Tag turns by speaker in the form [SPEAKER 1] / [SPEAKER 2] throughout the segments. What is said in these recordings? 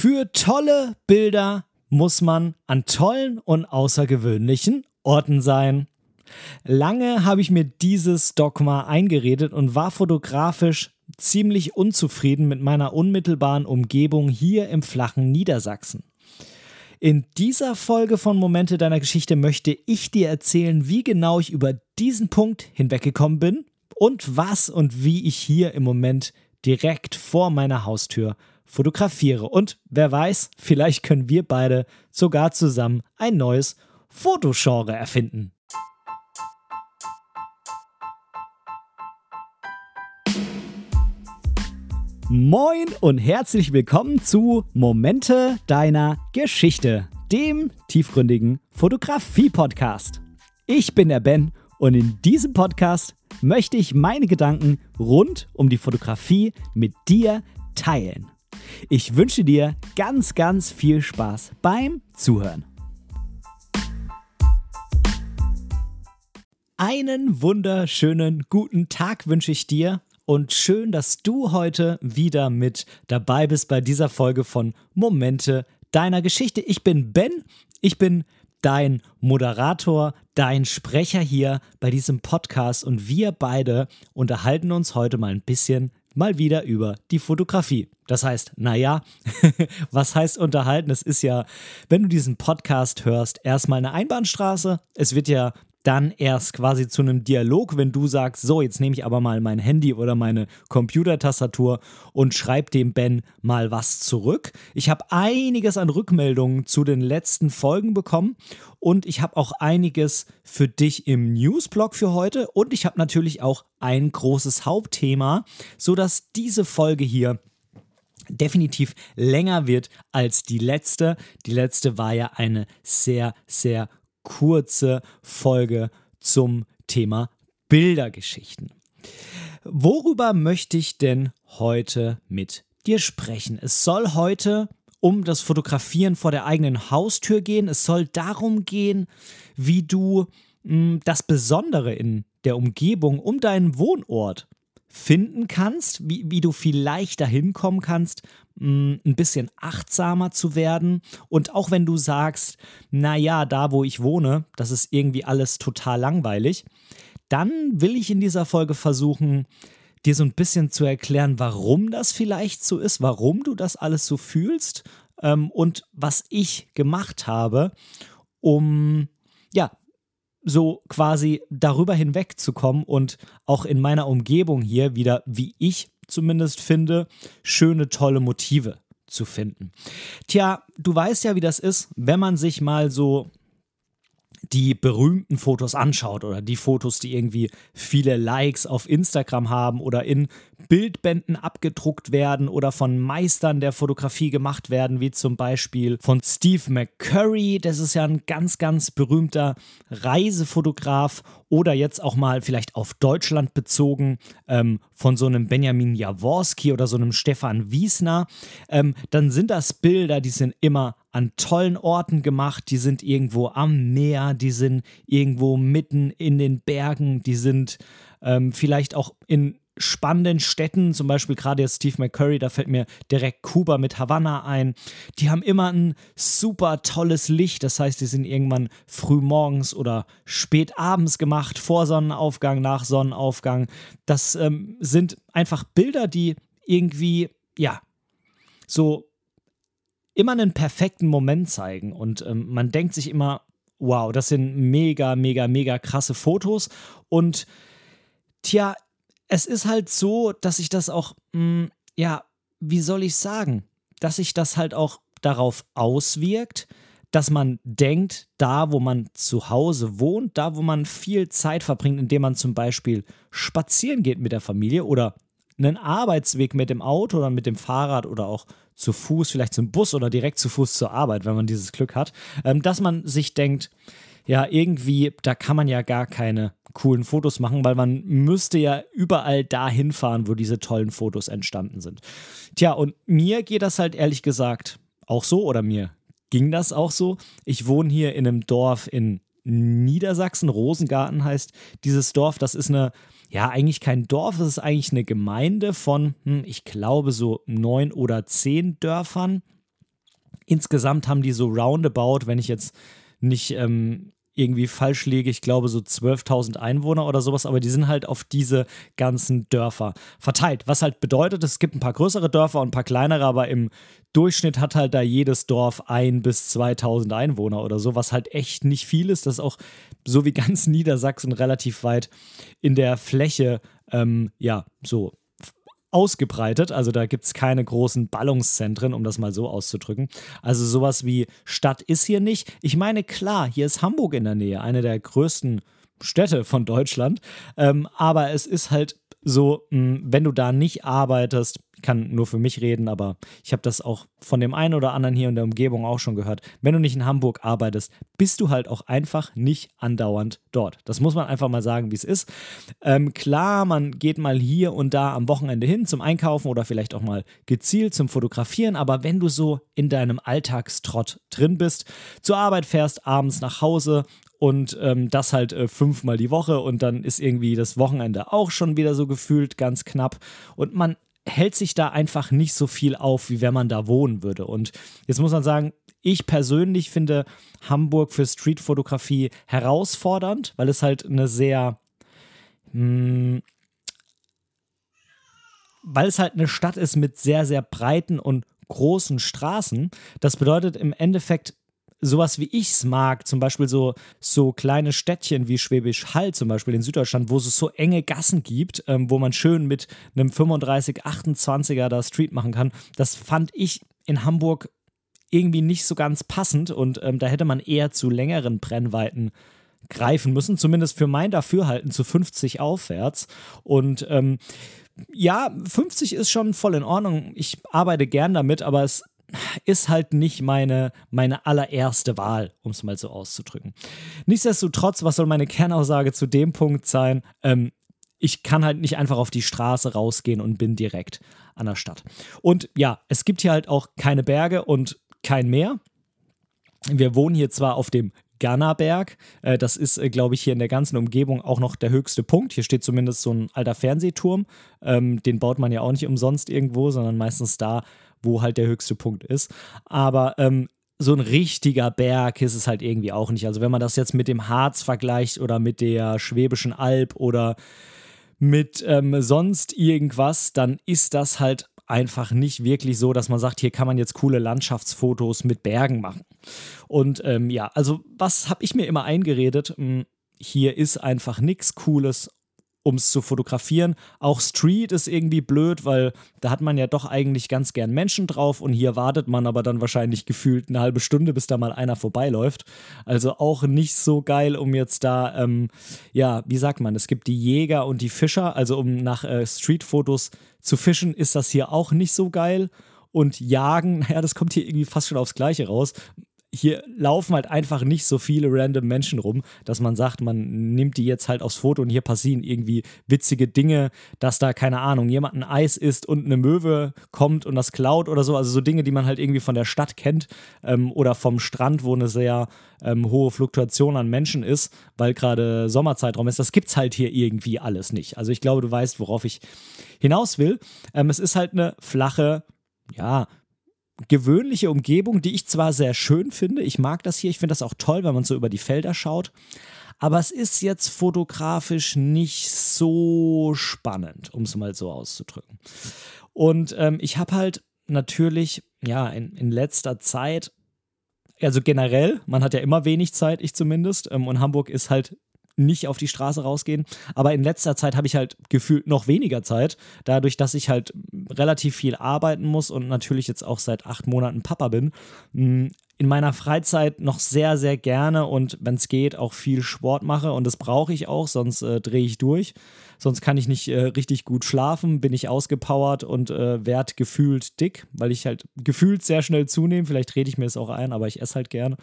[SPEAKER 1] Für tolle Bilder muss man an tollen und außergewöhnlichen Orten sein. Lange habe ich mir dieses Dogma eingeredet und war fotografisch ziemlich unzufrieden mit meiner unmittelbaren Umgebung hier im flachen Niedersachsen. In dieser Folge von Momente deiner Geschichte möchte ich dir erzählen, wie genau ich über diesen Punkt hinweggekommen bin und was und wie ich hier im Moment direkt vor meiner Haustür fotografiere. Und wer weiß, vielleicht können wir beide sogar zusammen ein neues Fotogenre erfinden. Moin und herzlich willkommen zu Momente deiner Geschichte, dem tiefgründigen Fotografie-Podcast. Ich bin der Ben und in diesem Podcast möchte ich meine Gedanken rund um die Fotografie mit dir teilen. Ich wünsche dir ganz, ganz viel Spaß beim Zuhören. Einen wunderschönen guten Tag wünsche ich dir und schön, dass du heute wieder mit dabei bist bei dieser Folge von Momente deiner Geschichte. Ich bin Ben, ich bin dein Moderator, dein Sprecher hier bei diesem Podcast und wir beide unterhalten uns heute mal ein bisschen mal wieder über die Fotografie. Das heißt, naja, was heißt unterhalten? Es ist ja, wenn du diesen Podcast hörst, erstmal eine Einbahnstraße. Es wird ja dann erst quasi zu einem Dialog, wenn du sagst, so, jetzt nehme ich aber mal mein Handy oder meine Computertastatur und schreibe dem Ben mal was zurück. Ich habe einiges an Rückmeldungen zu den letzten Folgen bekommen und ich habe auch einiges für dich im Newsblog für heute und ich habe natürlich auch ein großes Hauptthema, sodass diese Folge hier definitiv länger wird als die letzte. Die letzte war ja eine sehr, sehr kurze Folge zum Thema Bildergeschichten. Worüber möchte ich denn heute mit dir sprechen? Es soll heute um das Fotografieren vor der eigenen Haustür gehen. Es soll darum gehen, wie du mh, hm, das Besondere in der Umgebung um deinen Wohnort finden kannst, wie, wie du viel leichter hinkommen kannst, mh, ein bisschen achtsamer zu werden. Und auch wenn du sagst, naja, da wo ich wohne, das ist irgendwie alles total langweilig, dann will ich in dieser Folge versuchen, dir so ein bisschen zu erklären, warum das vielleicht so ist, warum du das alles so fühlst ähm, und was ich gemacht habe, um so quasi darüber hinwegzukommen und auch in meiner Umgebung hier wieder, wie ich zumindest finde, schöne, tolle Motive zu finden. Tja, du weißt ja, wie das ist, wenn man sich mal so die berühmten Fotos anschaut oder die Fotos, die irgendwie viele Likes auf Instagram haben oder in Bildbänden abgedruckt werden oder von Meistern der Fotografie gemacht werden, wie zum Beispiel von Steve McCurry, das ist ja ein ganz, ganz berühmter Reisefotograf oder jetzt auch mal vielleicht auf Deutschland bezogen ähm, von so einem Benjamin Jaworski oder so einem Stefan Wiesner, ähm, dann sind das Bilder, die sind immer an tollen Orten gemacht, die sind irgendwo am Meer, die sind irgendwo mitten in den Bergen, die sind ähm, vielleicht auch in spannenden Städten, zum Beispiel gerade jetzt Steve McCurry, da fällt mir direkt Kuba mit Havanna ein. Die haben immer ein super tolles Licht, das heißt, die sind irgendwann früh morgens oder spät abends gemacht, vor Sonnenaufgang, nach Sonnenaufgang. Das ähm, sind einfach Bilder, die irgendwie, ja, so immer einen perfekten Moment zeigen. Und ähm, man denkt sich immer, wow, das sind mega, mega, mega krasse Fotos. Und tja, es ist halt so, dass sich das auch, mh, hm, ja, wie soll ich sagen, dass sich das halt auch darauf auswirkt, dass man denkt, da wo man zu Hause wohnt, da wo man viel Zeit verbringt, indem man zum Beispiel spazieren geht mit der Familie oder einen Arbeitsweg mit dem Auto oder mit dem Fahrrad oder auch zu Fuß, vielleicht zum Bus oder direkt zu Fuß zur Arbeit, wenn man dieses Glück hat, ähm, dass man sich denkt, ja, irgendwie, da kann man ja gar keine coolen Fotos machen, weil man müsste ja überall dahin fahren, wo diese tollen Fotos entstanden sind. Tja, und mir geht das halt ehrlich gesagt auch so, oder mir ging das auch so. Ich wohne hier in einem Dorf in Niedersachsen, Rosengarten heißt dieses Dorf. Das ist eine, ja, eigentlich kein Dorf, es ist eigentlich eine Gemeinde von, hm, ich glaube, so neun oder zehn Dörfern. Insgesamt haben die so roundabout, wenn ich jetzt nicht ähm, irgendwie falsch liege, ich glaube so 12.000 Einwohner oder sowas, aber die sind halt auf diese ganzen Dörfer verteilt. Was halt bedeutet, es gibt ein paar größere Dörfer und ein paar kleinere, aber im Durchschnitt hat halt da jedes Dorf ein bis 2.000 Einwohner oder so, was halt echt nicht viel ist. Das ist auch so wie ganz Niedersachsen relativ weit in der Fläche, ähm, ja, so ausgebreitet. Also da gibt es keine großen Ballungszentren, um das mal so auszudrücken. Also sowas wie Stadt ist hier nicht. Ich meine, klar, hier ist Hamburg in der Nähe, eine der größten Städte von Deutschland. Ähm, aber es ist halt so, hm, wenn du da nicht arbeitest, kann nur für mich reden, aber ich habe das auch von dem einen oder anderen hier in der Umgebung auch schon gehört. Wenn du nicht in Hamburg arbeitest, bist du halt auch einfach nicht andauernd dort. Das muss man einfach mal sagen, wie es ist. Ähm, klar, man geht mal hier und da am Wochenende hin zum Einkaufen oder vielleicht auch mal gezielt zum Fotografieren, aber wenn du so in deinem Alltagstrott drin bist, zur Arbeit fährst, abends nach Hause und ähm, das halt äh, fünfmal die Woche und dann ist irgendwie das Wochenende auch schon wieder so gefühlt ganz knapp und man hält sich da einfach nicht so viel auf, wie wenn man da wohnen würde. Und jetzt muss man sagen, ich persönlich finde Hamburg für Streetfotografie herausfordernd, weil es halt eine sehr, mh, hm, weil es halt eine Stadt ist mit sehr, sehr breiten und großen Straßen. Das bedeutet im Endeffekt, sowas wie ich es mag, zum Beispiel so, so kleine Städtchen wie Schwäbisch Hall zum Beispiel in Süddeutschland, wo es so enge Gassen gibt, ähm, wo man schön mit einem 35, 28er da Street machen kann, das fand ich in Hamburg irgendwie nicht so ganz passend und ähm, da hätte man eher zu längeren Brennweiten greifen müssen, zumindest für mein Dafürhalten zu 50 aufwärts. Und ähm, ja, 50 ist schon voll in Ordnung. Ich arbeite gern damit, aber es ist halt nicht meine, meine allererste Wahl, um es mal so auszudrücken. Nichtsdestotrotz, was soll meine Kernaussage zu dem Punkt sein? Ähm, ich kann halt nicht einfach auf die Straße rausgehen und bin direkt an der Stadt. Und ja, es gibt hier halt auch keine Berge und kein Meer. Wir wohnen hier zwar auf dem Gannerberg. Äh, das ist, äh, glaube ich, hier in der ganzen Umgebung auch noch der höchste Punkt. Hier steht zumindest so ein alter Fernsehturm. Ähm, den baut man ja auch nicht umsonst irgendwo, sondern meistens da, wo halt der höchste Punkt ist. Aber ähm, so ein richtiger Berg ist es halt irgendwie auch nicht. Also wenn man das jetzt mit dem Harz vergleicht oder mit der Schwäbischen Alb oder mit ähm, sonst irgendwas, dann ist das halt einfach nicht wirklich so, dass man sagt, hier kann man jetzt coole Landschaftsfotos mit Bergen machen. Und ähm, ja, also was habe ich mir immer eingeredet? Hm, hier ist einfach nichts Cooles um es zu fotografieren. Auch Street ist irgendwie blöd, weil da hat man ja doch eigentlich ganz gern Menschen drauf und hier wartet man aber dann wahrscheinlich gefühlt eine halbe Stunde, bis da mal einer vorbeiläuft. Also auch nicht so geil, um jetzt da, ähm, ja, wie sagt man, es gibt die Jäger und die Fischer, also um nach äh, Street-Fotos zu fischen, ist das hier auch nicht so geil. Und jagen, naja, das kommt hier irgendwie fast schon aufs Gleiche raus hier laufen halt einfach nicht so viele random Menschen rum, dass man sagt, man nimmt die jetzt halt aufs Foto und hier passieren irgendwie witzige Dinge, dass da, keine Ahnung, jemand ein Eis isst und eine Möwe kommt und das klaut oder so. Also so Dinge, die man halt irgendwie von der Stadt kennt ähm, oder vom Strand, wo eine sehr ähm, hohe Fluktuation an Menschen ist, weil gerade Sommerzeitraum ist. Das gibt's halt hier irgendwie alles nicht. Also ich glaube, du weißt, worauf ich hinaus will. Ähm, es ist halt eine flache, ja, gewöhnliche Umgebung, die ich zwar sehr schön finde, ich mag das hier, ich finde das auch toll, wenn man so über die Felder schaut, aber es ist jetzt fotografisch nicht so spannend, um es mal so auszudrücken. Und ähm, ich habe halt natürlich, ja, in, in letzter Zeit also generell, man hat ja immer wenig Zeit, ich zumindest. Ähm, und Hamburg ist halt nicht auf die Straße rausgehen. Aber in letzter Zeit habe ich halt gefühlt noch weniger Zeit, dadurch, dass ich halt relativ viel arbeiten muss und natürlich jetzt auch seit acht Monaten Papa bin. Mm, in meiner Freizeit noch sehr, sehr gerne und wenn es geht, auch viel Sport mache. Und das brauche ich auch, sonst äh, drehe ich durch. Sonst kann ich nicht äh, richtig gut schlafen, bin ich ausgepowert und äh, werd gefühlt dick, weil ich halt gefühlt sehr schnell zunehme. Vielleicht rede ich mir das auch ein, aber ich esse halt gerne.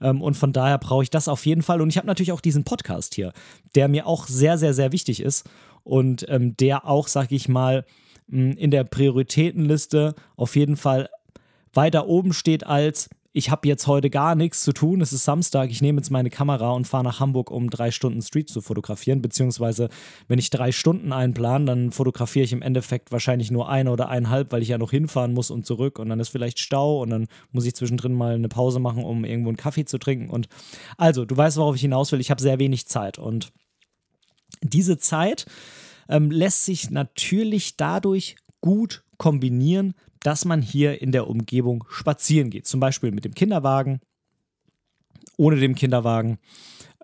[SPEAKER 1] Ähm, und von daher brauche ich das auf jeden Fall. Und ich habe natürlich auch diesen Podcast hier, der mir auch sehr, sehr, sehr wichtig ist und ähm, der auch, sag ich mal, in der Prioritätenliste auf jeden Fall weiter oben steht als ich habe jetzt heute gar nichts zu tun, es ist Samstag, ich nehme jetzt meine Kamera und fahre nach Hamburg, um drei Stunden Street zu fotografieren, beziehungsweise wenn ich drei Stunden einplan, dann fotografiere ich im Endeffekt wahrscheinlich nur eine oder eineinhalb, weil ich ja noch hinfahren muss und zurück. Und dann ist vielleicht Stau und dann muss ich zwischendrin mal eine Pause machen, um irgendwo einen Kaffee zu trinken. Und also, du weißt, worauf ich hinaus will, ich habe sehr wenig Zeit. Und diese Zeit ähm, lässt sich natürlich dadurch gut kombinieren, dass man hier in der Umgebung spazieren geht. Zum Beispiel mit dem Kinderwagen, ohne dem Kinderwagen.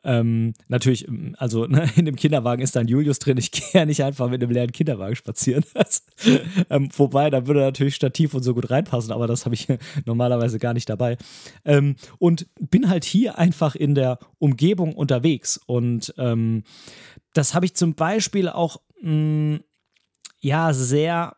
[SPEAKER 1] Ähm, natürlich, ähm, also ne, in dem Kinderwagen ist dann Julius drin. Ich gehe ja nicht einfach mit einem leeren Kinderwagen spazieren. ähm, wobei, da würde natürlich Stativ und so gut reinpassen, aber das habe ich normalerweise gar nicht dabei. Ähm, und bin halt hier einfach in der Umgebung unterwegs. Und ähm, das habe ich zum Beispiel auch mh, mm, ja sehr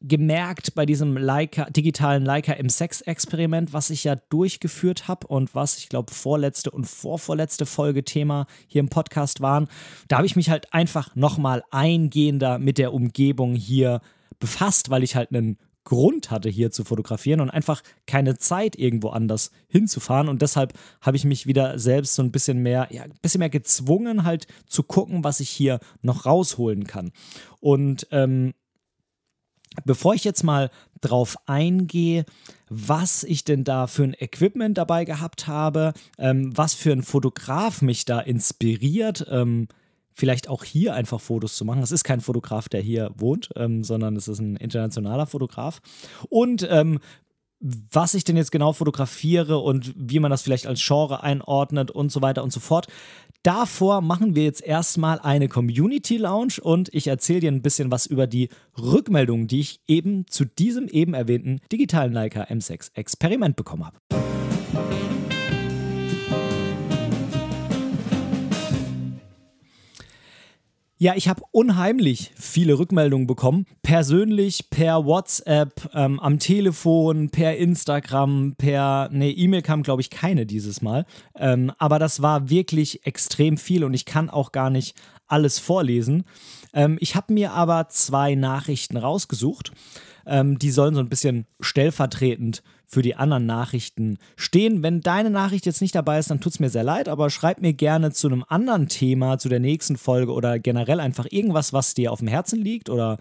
[SPEAKER 1] gemerkt bei diesem Leica, digitalen Leica M6-Experiment, was ich ja durchgeführt habe und was ich glaube vorletzte und vorvorletzte Folge Thema hier im Podcast waren. Da habe ich mich halt einfach nochmal eingehender mit der Umgebung hier befasst, weil ich halt einen Grund hatte, hier zu fotografieren und einfach keine Zeit irgendwo anders hinzufahren. Und deshalb habe ich mich wieder selbst so ein bisschen mehr, ja, ein bisschen mehr gezwungen, halt zu gucken, was ich hier noch rausholen kann. Und ähm, Bevor ich jetzt mal drauf eingehe, was ich denn da für ein Equipment dabei gehabt habe, ähm, was für ein Fotograf mich da inspiriert, ähm, vielleicht auch hier einfach Fotos zu machen. Es ist kein Fotograf, der hier wohnt, ähm, sondern es ist ein internationaler Fotograf. Und ähm, was ich denn jetzt genau fotografiere und wie man das vielleicht als Genre einordnet und so weiter und so fort. Davor machen wir jetzt erstmal eine Community Lounge und ich erzähle dir ein bisschen was über die Rückmeldungen, die ich eben zu diesem eben erwähnten digitalen Leica M6 Experiment bekommen habe. Ja, ich habe unheimlich viele Rückmeldungen bekommen. Persönlich, per WhatsApp, ähm, am Telefon, per Instagram, per. Ne, E-Mail kam, glaube ich, keine dieses Mal. Ähm, aber das war wirklich extrem viel und ich kann auch gar nicht alles vorlesen. Ähm, ich habe mir aber zwei Nachrichten rausgesucht. Ähm, die sollen so ein bisschen stellvertretend für die anderen Nachrichten stehen. Wenn deine Nachricht jetzt nicht dabei ist, dann tut es mir sehr leid, aber schreib mir gerne zu einem anderen Thema, zu der nächsten Folge oder generell einfach irgendwas, was dir auf dem Herzen liegt oder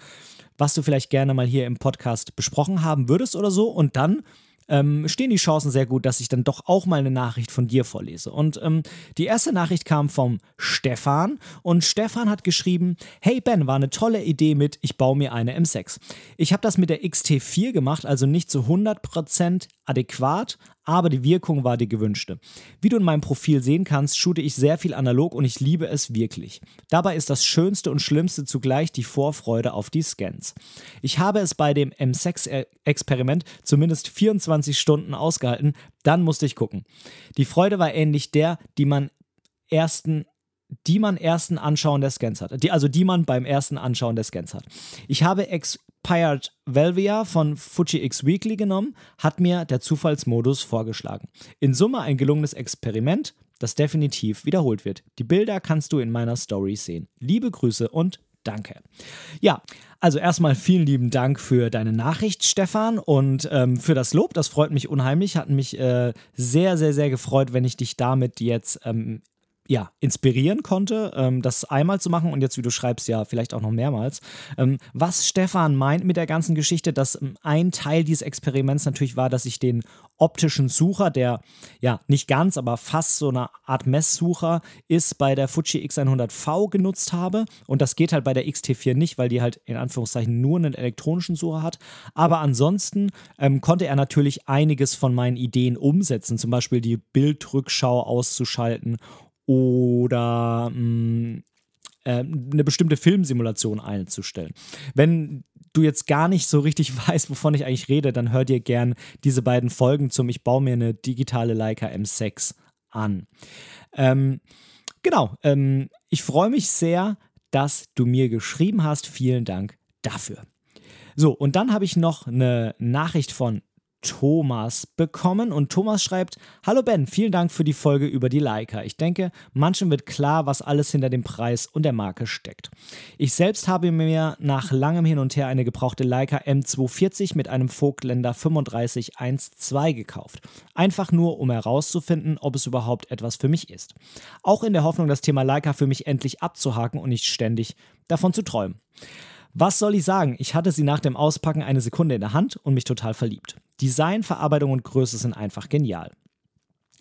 [SPEAKER 1] was du vielleicht gerne mal hier im Podcast besprochen haben würdest oder so. Und dann ähm, stehen die Chancen sehr gut, dass ich dann doch auch mal eine Nachricht von dir vorlese. Und ähm, die erste Nachricht kam vom Stefan und Stefan hat geschrieben, hey Ben, war eine tolle Idee mit, ich baue mir eine M6. Ich habe das mit der XT4 gemacht, also nicht zu 100% adäquat, aber die Wirkung war die gewünschte. Wie du in meinem Profil sehen kannst, shoote ich sehr viel analog und ich liebe es wirklich. Dabei ist das Schönste und Schlimmste zugleich die Vorfreude auf die Scans. Ich habe es bei dem M6-Experiment zumindest 24 Stunden ausgehalten, dann musste ich gucken. Die Freude war ähnlich der, die man ersten die man ersten Anschauen der Scans hat. Die, also die man beim ersten Anschauen der Scans hat. Ich habe ex Expired Velvia von Fuji X Weekly genommen, hat mir der Zufallsmodus vorgeschlagen. In Summe ein gelungenes Experiment, das definitiv wiederholt wird. Die Bilder kannst du in meiner Story sehen. Liebe Grüße und danke. Ja, also erstmal vielen lieben Dank für deine Nachricht, Stefan, und ähm, für das Lob. Das freut mich unheimlich. Hat mich äh, sehr, sehr, sehr gefreut, wenn ich dich damit jetzt ähm, ja, inspirieren konnte, ähm, das einmal zu machen und jetzt, wie du schreibst, ja, vielleicht auch noch mehrmals. Ähm, was Stefan meint mit der ganzen Geschichte, dass ähm, ein Teil dieses Experiments natürlich war, dass ich den optischen Sucher, der ja nicht ganz, aber fast so eine Art Messsucher ist, bei der Fuji X100V genutzt habe. Und das geht halt bei der XT4 nicht, weil die halt in Anführungszeichen nur einen elektronischen Sucher hat. Aber ansonsten ähm, konnte er natürlich einiges von meinen Ideen umsetzen, zum Beispiel die Bildrückschau auszuschalten oder mh, mm, äh, eine bestimmte Filmsimulation einzustellen. Wenn du jetzt gar nicht so richtig weißt, wovon ich eigentlich rede, dann hör dir gern diese beiden Folgen zum Ich baue mir eine digitale Leica M6 an. Ähm, genau, ähm, ich freue mich sehr, dass du mir geschrieben hast. Vielen Dank dafür. So, und dann habe ich noch eine Nachricht von Thomas bekommen und Thomas schreibt: Hallo Ben, vielen Dank für die Folge über die Leica. Ich denke, manchen wird klar, was alles hinter dem Preis und der Marke steckt. Ich selbst habe mir nach langem Hin und Her eine gebrauchte Leica M240 mit einem Vogtländer 3512 gekauft. Einfach nur, um herauszufinden, ob es überhaupt etwas für mich ist. Auch in der Hoffnung, das Thema Leica für mich endlich abzuhaken und nicht ständig davon zu träumen. Was soll ich sagen? Ich hatte sie nach dem Auspacken eine Sekunde in der Hand und mich total verliebt. Design, Verarbeitung und Größe sind einfach genial.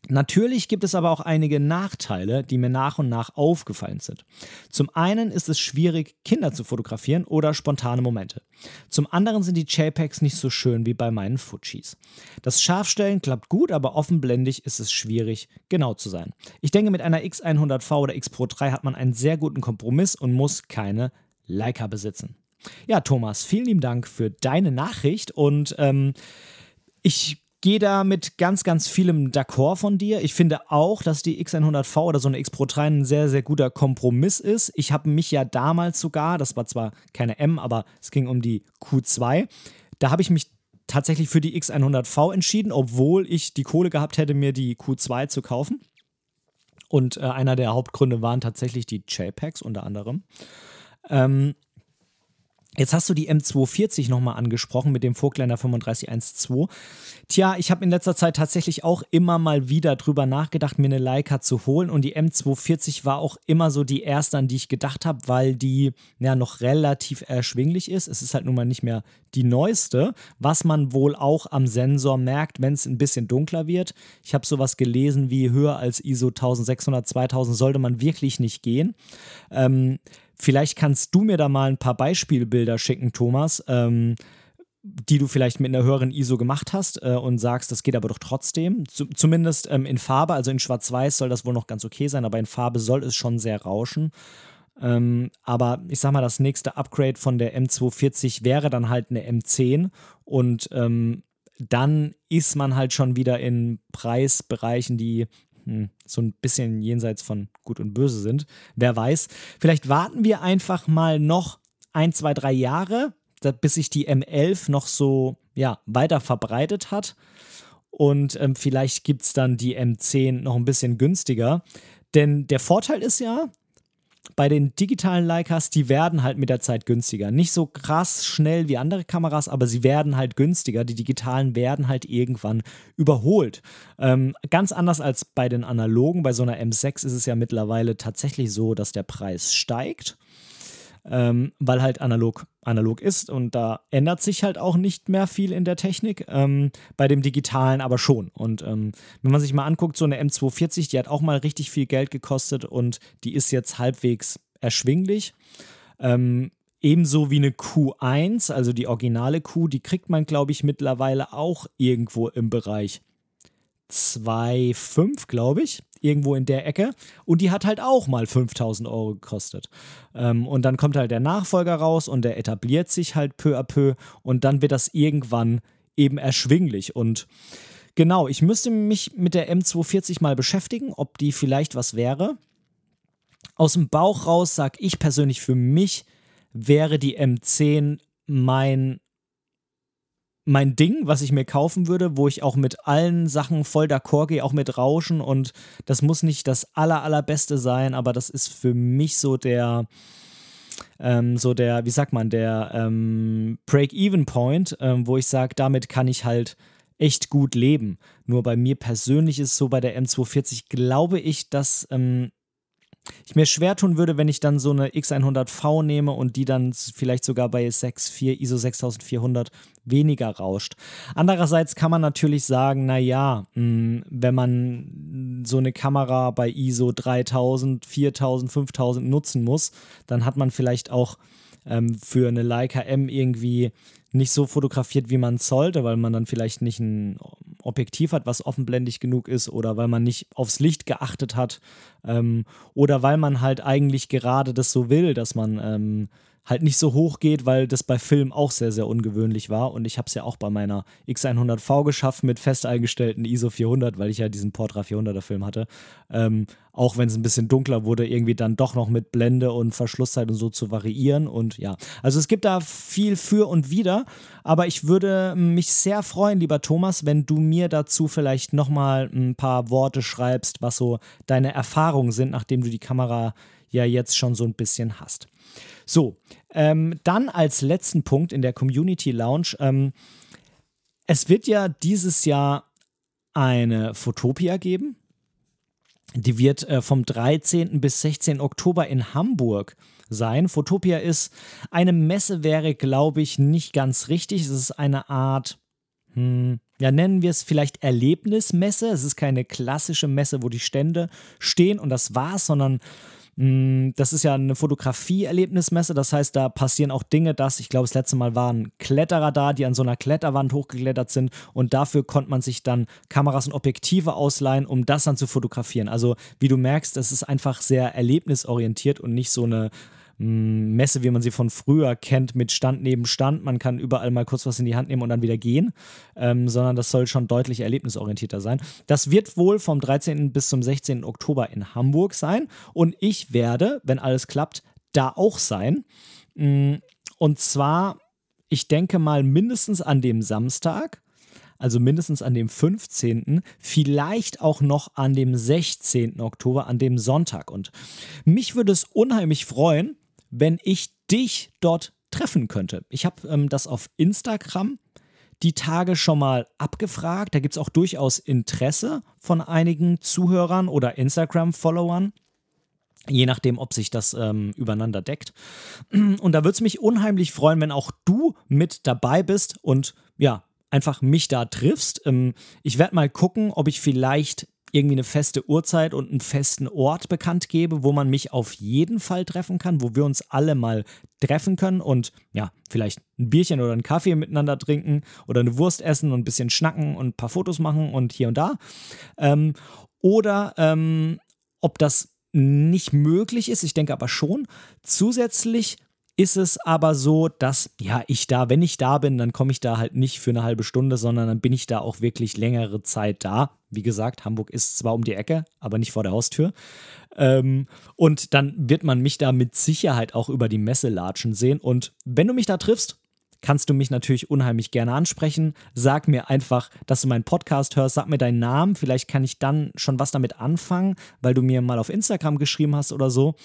[SPEAKER 1] Natürlich gibt es aber auch einige Nachteile, die mir nach und nach aufgefallen sind. Zum einen ist es schwierig, Kinder zu fotografieren oder spontane Momente. Zum anderen sind die JPEGs nicht so schön wie bei meinen Fujis. Das Scharfstellen klappt gut, aber offenblendig ist es schwierig, genau zu sein. Ich denke, mit einer X100V oder X Pro 3 hat man einen sehr guten Kompromiss und muss keine Leica besitzen. Ja, Thomas, vielen lieben Dank für deine Nachricht und ähm, ich gehe da mit ganz, ganz vielem d'accord von dir. Ich finde auch, dass die X100V oder so eine X Pro 3 ein sehr, sehr guter Kompromiss ist. Ich habe mich ja damals sogar, das war zwar keine M, aber es ging um die Q2, da habe ich mich tatsächlich für die X100V entschieden, obwohl ich die Kohle gehabt hätte, mir die Q2 zu kaufen. Und äh, einer der Hauptgründe waren tatsächlich die JPEGs unter anderem. Ähm, Jetzt hast du die M240 nochmal angesprochen mit dem Vogtländer 3512. Tja, ich habe in letzter Zeit tatsächlich auch immer mal wieder drüber nachgedacht, mir eine Leica zu holen. Und die M240 war auch immer so die erste, an die ich gedacht habe, weil die ja noch relativ erschwinglich ist. Es ist halt nun mal nicht mehr die neueste, was man wohl auch am Sensor merkt, wenn es ein bisschen dunkler wird. Ich habe sowas gelesen wie höher als ISO 1600, 2000 sollte man wirklich nicht gehen. Ähm, Vielleicht kannst du mir da mal ein paar Beispielbilder schicken, Thomas, ähm, die du vielleicht mit einer höheren ISO gemacht hast äh, und sagst, das geht aber doch trotzdem. Z zumindest ähm, in Farbe, also in Schwarz-Weiß soll das wohl noch ganz okay sein, aber in Farbe soll es schon sehr rauschen. Ähm, aber ich sag mal, das nächste Upgrade von der M240 wäre dann halt eine M10 und ähm, dann ist man halt schon wieder in Preisbereichen, die so ein bisschen jenseits von Gut und Böse sind. Wer weiß. Vielleicht warten wir einfach mal noch ein, zwei, drei Jahre, bis sich die M11 noch so ja, weiter verbreitet hat. Und ähm, vielleicht gibt es dann die M10 noch ein bisschen günstiger. Denn der Vorteil ist ja, bei den digitalen Leicas, die werden halt mit der Zeit günstiger. Nicht so krass schnell wie andere Kameras, aber sie werden halt günstiger. Die digitalen werden halt irgendwann überholt. Ähm, ganz anders als bei den analogen. Bei so einer M6 ist es ja mittlerweile tatsächlich so, dass der Preis steigt ähm, weil halt analog analog ist und da ändert sich halt auch nicht mehr viel in der Technik. Ähm, bei dem digitalen aber schon. Und ähm, wenn man sich mal anguckt, so eine M240, die hat auch mal richtig viel Geld gekostet und die ist jetzt halbwegs erschwinglich. Ähm, ebenso wie eine Q1, also die originale Q, die kriegt man, glaube ich, mittlerweile auch irgendwo im Bereich 2,5, glaube ich irgendwo in der Ecke. Und die hat halt auch mal 5000 Euro gekostet. Ähm, und dann kommt halt der Nachfolger raus und der etabliert sich halt peu à peu. Und dann wird das irgendwann eben erschwinglich. Und genau, ich müsste mich mit der M240 mal beschäftigen, ob die vielleicht was wäre. Aus dem Bauch raus sage ich persönlich für mich, wäre die M10 mein mein Ding, was ich mir kaufen würde, wo ich auch mit allen Sachen voll d'accord gehe, auch mit Rauschen und das muss nicht das aller, allerbeste sein, aber das ist für mich so der, ähm, so der, wie sagt man, der ähm, Break-Even-Point, ähm, wo ich sage, damit kann ich halt echt gut leben. Nur bei mir persönlich ist es so, bei der M240 glaube ich, dass ähm, ich mir schwer tun würde, wenn ich dann so eine X100V nehme und die dann vielleicht sogar bei 6.4 ISO 6400 weniger rauscht. Andererseits kann man natürlich sagen, naja, hm, wenn man so eine Kamera bei ISO 3000, 4000, 5000 nutzen muss, dann hat man vielleicht auch ähm, für eine Leica M irgendwie nicht so fotografiert, wie man sollte, weil man dann vielleicht nicht ein Objektiv hat, was offenblendig genug ist oder weil man nicht aufs Licht geachtet hat ähm, oder weil man halt eigentlich gerade das so will, dass man ähm, halt nicht so hoch geht, weil das bei Film auch sehr, sehr ungewöhnlich war. Und ich habe es ja auch bei meiner X100V geschafft mit fest eingestellten ISO 400, weil ich ja diesen Portra 400er Film hatte. Ähm, auch wenn es ein bisschen dunkler wurde, irgendwie dann doch noch mit Blende und Verschlusszeit und so zu variieren. Und ja, also es gibt da viel für und wider. Aber ich würde mich sehr freuen, lieber Thomas, wenn du mir dazu vielleicht nochmal ein paar Worte schreibst, was so deine Erfahrungen sind, nachdem du die Kamera ja jetzt schon so ein bisschen hast. So, ähm, dann als letzten Punkt in der Community Lounge. Ähm, es wird ja dieses Jahr eine Fotopia geben. Die wird äh, vom 13. bis 16. Oktober in Hamburg sein. Fotopia ist eine Messe, wäre, glaube ich, nicht ganz richtig. Es ist eine Art, hm, ja, nennen wir es vielleicht Erlebnismesse. Es ist keine klassische Messe, wo die Stände stehen und das war's, sondern das ist ja eine Fotografie-Erlebnismesse, das heißt, da passieren auch Dinge, dass, ich glaube, das letzte Mal waren Kletterer da, die an so einer Kletterwand hochgeklettert sind und dafür konnte man sich dann Kameras und Objektive ausleihen, um das dann zu fotografieren. Also, wie du merkst, das ist einfach sehr erlebnisorientiert und nicht so eine Messe, wie man sie von früher kennt, mit Stand neben Stand. Man kann überall mal kurz was in die Hand nehmen und dann wieder gehen, ähm, sondern das soll schon deutlich erlebnisorientierter sein. Das wird wohl vom 13. bis zum 16. Oktober in Hamburg sein und ich werde, wenn alles klappt, da auch sein. Mm, und zwar, ich denke mal mindestens an dem Samstag also mindestens an dem 15., vielleicht auch noch an dem 16. Oktober, an dem Sonntag. Und mich würde es unheimlich freuen, wenn ich dich dort treffen könnte. Ich habe ähm, das auf Instagram die Tage schon mal abgefragt. Da gibt es auch durchaus Interesse von einigen Zuhörern oder Instagram-Followern. Je nachdem, ob sich das ähm, übereinander deckt. Und da würde es mich unheimlich freuen, wenn auch du mit dabei bist und ja, einfach mich da triffst. Ähm, ich werde mal gucken, ob ich vielleicht irgendwie eine feste Uhrzeit und einen festen Ort bekannt gebe, wo man mich auf jeden Fall treffen kann, wo wir uns alle mal treffen können und ja, vielleicht ein Bierchen oder einen Kaffee miteinander trinken oder eine Wurst essen und ein bisschen schnacken und ein paar Fotos machen und hier und da. Ähm, oder ähm, ob das nicht möglich ist, ich denke aber schon, zusätzlich ist es aber so, dass ja, ich da, wenn ich da bin, dann komme ich da halt nicht für eine halbe Stunde, sondern dann bin ich da auch wirklich längere Zeit da. Wie gesagt, Hamburg ist zwar um die Ecke, aber nicht vor der Haustür. Ähm, und dann wird man mich da mit Sicherheit auch über die Messe latschen sehen. Und wenn du mich da triffst, kannst du mich natürlich unheimlich gerne ansprechen. Sag mir einfach, dass du meinen Podcast hörst, sag mir deinen Namen, vielleicht kann ich dann schon was damit anfangen, weil du mir mal auf Instagram geschrieben hast oder so.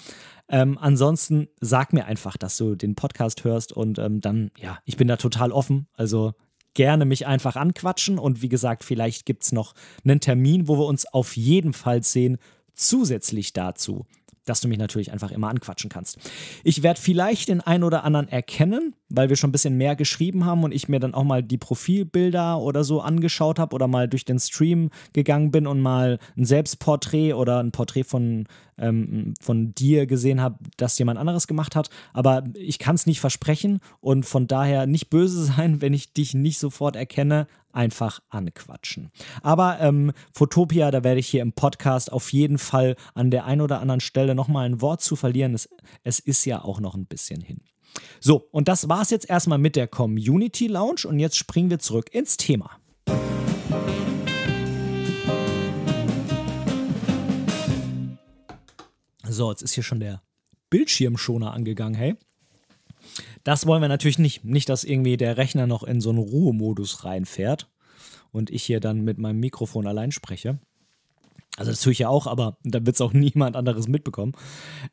[SPEAKER 1] Ähm, ansonsten sag mir einfach, dass du den Podcast hörst und ähm, dann, ja, ich bin da total offen. Also gerne mich einfach anquatschen und wie gesagt, vielleicht gibt es noch einen Termin, wo wir uns auf jeden Fall sehen, zusätzlich dazu dass du mich natürlich einfach immer anquatschen kannst. Ich werde vielleicht den einen oder anderen erkennen, weil wir schon ein bisschen mehr geschrieben haben und ich mir dann auch mal die Profilbilder oder so angeschaut habe oder mal durch den Stream gegangen bin und mal ein Selbstporträt oder ein Porträt von, ähm, von dir gesehen habe, das jemand anderes gemacht hat. Aber ich kann es nicht versprechen und von daher nicht böse sein, wenn ich dich nicht sofort erkenne einfach anquatschen. Aber ähm, Fotopia, da werde ich hier im Podcast auf jeden Fall an der einen oder anderen Stelle nochmal ein Wort zu verlieren. Es, es ist ja auch noch ein bisschen hin. So, und das war es jetzt erstmal mit der Community Lounge und jetzt springen wir zurück ins Thema. So, jetzt ist hier schon der Bildschirmschoner angegangen, hey. Das wollen wir natürlich nicht. Nicht, dass irgendwie der Rechner noch in so einen Ruhemodus reinfährt und ich hier dann mit meinem Mikrofon allein spreche. Also das tue ich ja auch, aber da wird es auch niemand anderes mitbekommen.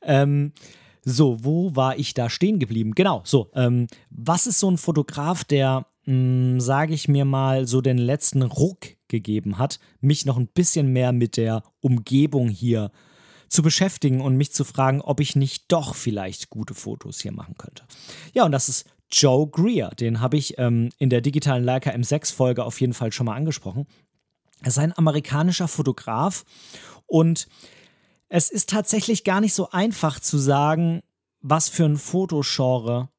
[SPEAKER 1] Ähm, so, wo war ich da stehen geblieben? Genau, so. Ähm, was ist so ein Fotograf, der, hm, sage ich mir mal, so den letzten Ruck gegeben hat, mich noch ein bisschen mehr mit der Umgebung hier zu beschäftigen und mich zu fragen, ob ich nicht doch vielleicht gute Fotos hier machen könnte. Ja, und das ist Joe Greer. Den habe ich ähm, in der digitalen Leica M6-Folge auf jeden Fall schon mal angesprochen. Er ist ein amerikanischer Fotograf und es ist tatsächlich gar nicht so einfach zu sagen, was für ein Fotogenre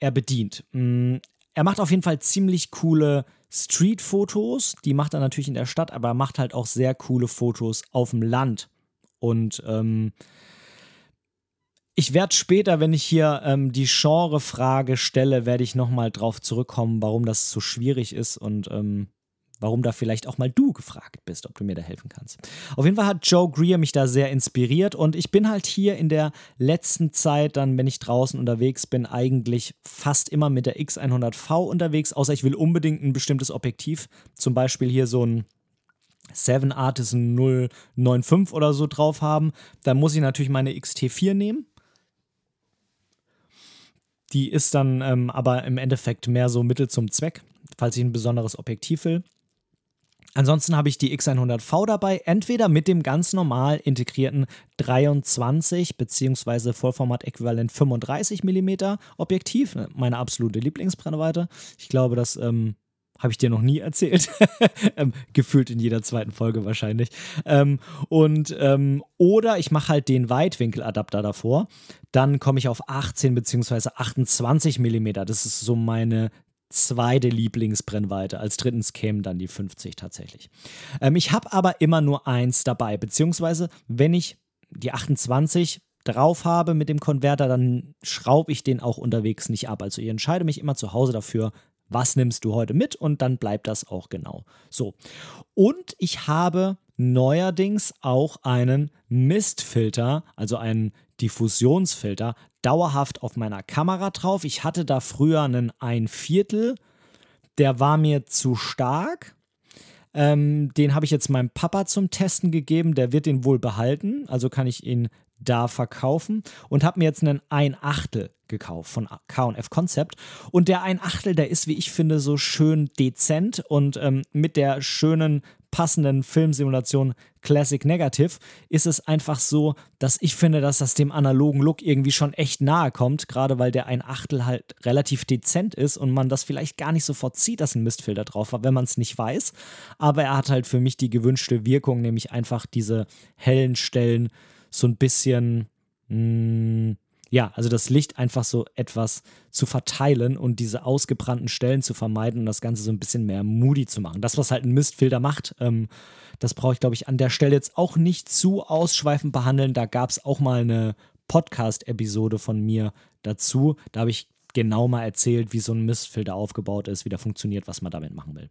[SPEAKER 1] er bedient. Mm, er macht auf jeden Fall ziemlich coole Street-Fotos, die macht er natürlich in der Stadt, aber er macht halt auch sehr coole Fotos auf dem Land. Und ähm, Ich werde später, wenn ich hier ähm, die Genre-Frage stelle, werde ich nochmal drauf zurückkommen, warum das so schwierig ist und ähm, warum da vielleicht auch mal du gefragt bist, ob du mir da helfen kannst. Auf jeden Fall hat Joe Greer mich da sehr inspiriert und ich bin halt hier in der letzten Zeit, dann, wenn ich draußen unterwegs bin, eigentlich fast immer mit der X100V unterwegs, außer ich will unbedingt ein bestimmtes Objektiv, zum Beispiel hier so ein Seven Artisan 095 oder so drauf haben. Dann muss ich natürlich meine XT4 nehmen die ist dann ähm, aber im Endeffekt mehr so Mittel zum Zweck, falls ich ein besonderes Objektiv will. Ansonsten habe ich die X100V dabei, entweder mit dem ganz normal integrierten 23 bzw. Vollformat-Äquivalent 35 mm Objektiv, ne, meine absolute Lieblingsbrennweite. Ich glaube, das ähm, habe ich dir noch nie erzählt. ähm, gefühlt in jeder zweiten Folge wahrscheinlich. Ähm, und ähm, oder ich mache halt den Weitwinkeladapter davor. Dann komme ich auf 18 bzw. 28 mm. Das ist so meine zweite Lieblingsbrennweite. Als drittens kämen dann die 50 tatsächlich. Ähm, ich habe aber immer nur eins dabei, beziehungsweise wenn ich die 28 drauf habe mit dem Konverter, dann schraube ich den auch unterwegs nicht ab. Also ich entscheide mich immer zu Hause dafür, was nimmst du heute mit und dann bleibt das auch genau. So. Und ich habe neuerdings auch einen Mistfilter, also einen Diffusionsfilter, dauerhaft auf meiner Kamera drauf. Ich hatte da früher einen ein Viertel, der war mir zu stark. Ähm, den habe ich jetzt meinem Papa zum Testen gegeben. Der wird den wohl behalten. Also kann ich ihn da verkaufen und habe mir jetzt einen ein Achtel gekauft von K&F Concept und der ein Achtel, der ist, wie ich finde, so schön dezent und ähm, mit der schönen passenden Filmsimulation Classic Negative ist es einfach so, dass ich finde, dass das dem analogen Look irgendwie schon echt nahe kommt, gerade weil der ein Achtel halt relativ dezent ist und man das vielleicht gar nicht sofort sieht, dass ein Mistfilter drauf war, wenn man es nicht weiß. Aber er hat halt für mich die gewünschte Wirkung, nämlich einfach diese hellen Stellen so ein bisschen, mh, mm, ja, also das Licht einfach so etwas zu verteilen und diese ausgebrannten Stellen zu vermeiden und das Ganze so ein bisschen mehr moody zu machen. Das, was halt ein Mistfilter macht, ähm, das brauche ich, glaube ich, an der Stelle jetzt auch nicht zu ausschweifend behandeln. Da gab es auch mal eine Podcast-Episode von mir dazu. Da habe ich genau mal erzählt, wie so ein Mistfilter aufgebaut ist, wie der funktioniert, was man damit machen will.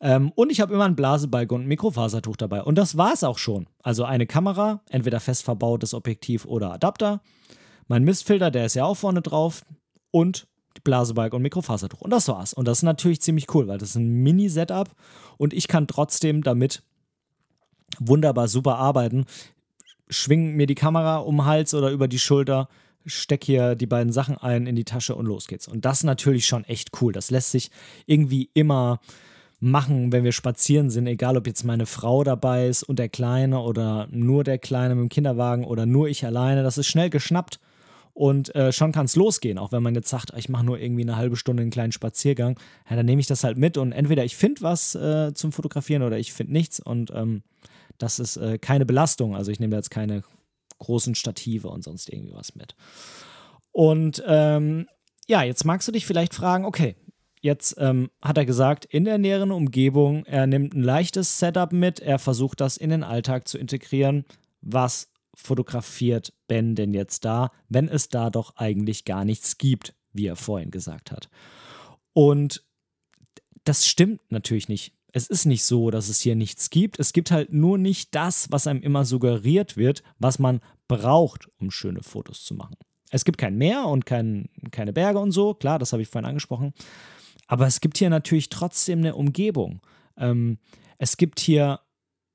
[SPEAKER 1] Ähm, und ich habe immer einen Blasebalg und ein Mikrofasertuch dabei. Und das war es auch schon. Also eine Kamera, entweder fest verbautes Objektiv oder Adapter. Mein Mistfilter, der ist ja auch vorne drauf. Und Blasebalg und Mikrofasertuch. Und das war's. Und das ist natürlich ziemlich cool, weil das ist ein Mini-Setup und ich kann trotzdem damit wunderbar super arbeiten. Schwing mir die Kamera um den Hals oder über die Schulter, steck hier die beiden Sachen ein in die Tasche und los geht's. Und das ist natürlich schon echt cool. Das lässt sich irgendwie immer machen, wenn wir spazieren sind, egal ob jetzt meine Frau dabei ist und der Kleine oder nur der Kleine mit dem Kinderwagen oder nur ich alleine. Das ist schnell geschnappt und äh, schon kann es losgehen. Auch wenn man jetzt sagt, ich mache nur irgendwie eine halbe Stunde einen kleinen Spaziergang, ja, dann nehme ich das halt mit und entweder ich finde was äh, zum Fotografieren oder ich finde nichts und ähm, das ist äh, keine Belastung. Also ich nehme jetzt keine großen Stative und sonst irgendwie was mit. Und ähm, ja, jetzt magst du dich vielleicht fragen, okay, jetzt ähm, hat er gesagt, in der näheren Umgebung, er nimmt ein leichtes Setup mit, er versucht das in den Alltag zu integrieren. Was fotografiert Ben denn jetzt da, wenn es da doch eigentlich gar nichts gibt, wie er vorhin gesagt hat? Und das stimmt natürlich nicht es ist nicht so, dass es hier nichts gibt. Es gibt halt nur nicht das, was einem immer suggeriert wird, was man braucht, um schöne Fotos zu machen. Es gibt kein Meer und kein, keine Berge und so, klar, das habe ich vorhin angesprochen. Aber es gibt hier natürlich trotzdem eine Umgebung. Ähm, es gibt hier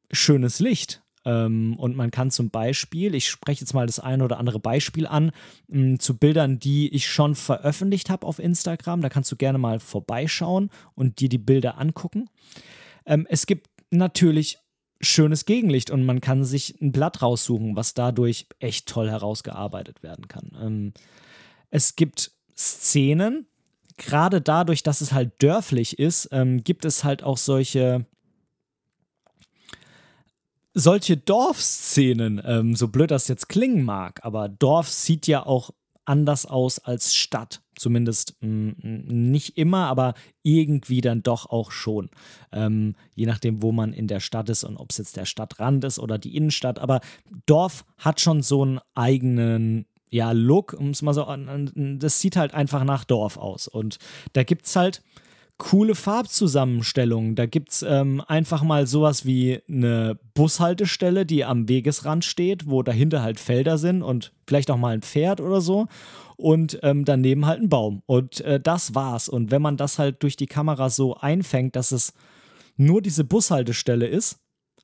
[SPEAKER 1] schönes Licht. Ähm, und man kann zum Beispiel, ich spreche jetzt mal das eine oder andere Beispiel an, mh, zu Bildern, die ich schon veröffentlicht habe auf Instagram. Da kannst du gerne mal vorbeischauen und dir die Bilder angucken. Ähm, es gibt natürlich schönes Gegenlicht und man kann sich ein Blatt raussuchen, was dadurch echt toll herausgearbeitet werden kann. Ähm, es gibt Szenen, gerade dadurch, dass es halt dörflich ist, gibt es halt auch solche solche Dorfszenen, ähm, so blöd das jetzt klingen mag, aber Dorf sieht ja auch anders aus als Stadt. Zumindest mh, mm, nicht immer, aber irgendwie dann doch auch schon. Ähm, je nachdem, wo man in der Stadt ist und ob es jetzt der Stadtrand ist oder die Innenstadt. Aber Dorf hat schon so einen eigenen ja, Look, um es mal so an, das sieht halt einfach nach Dorf aus. Und da gibt es halt coole Farbzusammenstellungen. Da gibt es ähm, einfach mal sowas wie eine Bushaltestelle, die am Wegesrand steht, wo dahinter halt Felder sind und vielleicht auch mal ein Pferd oder so. Und ähm, daneben halt ein Baum. Und äh, das war's. Und wenn man das halt durch die Kamera so einfängt, dass es nur diese Bushaltestelle ist,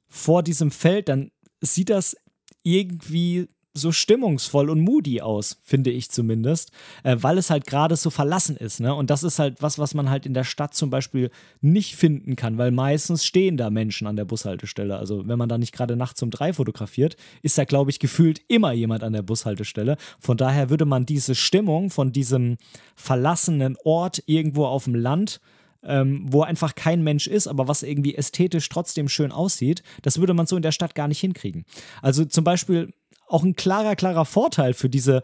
[SPEAKER 1] vor diesem Feld, dann sieht das irgendwie so stimmungsvoll und moody aus, finde ich zumindest, äh, weil es halt gerade so verlassen ist. Ne? Und das ist halt was, was man halt in der Stadt zum Beispiel nicht finden kann, weil meistens stehen da Menschen an der Bushaltestelle. Also wenn man da nicht gerade nachts um drei fotografiert, ist da, glaube ich, gefühlt immer jemand an der Bushaltestelle. Von daher würde man diese Stimmung von diesem verlassenen Ort irgendwo auf dem Land ähm, wo einfach kein Mensch ist, aber was irgendwie ästhetisch trotzdem schön aussieht, das würde man so in der Stadt gar nicht hinkriegen. Also zum Beispiel auch ein klarer, klarer Vorteil für diese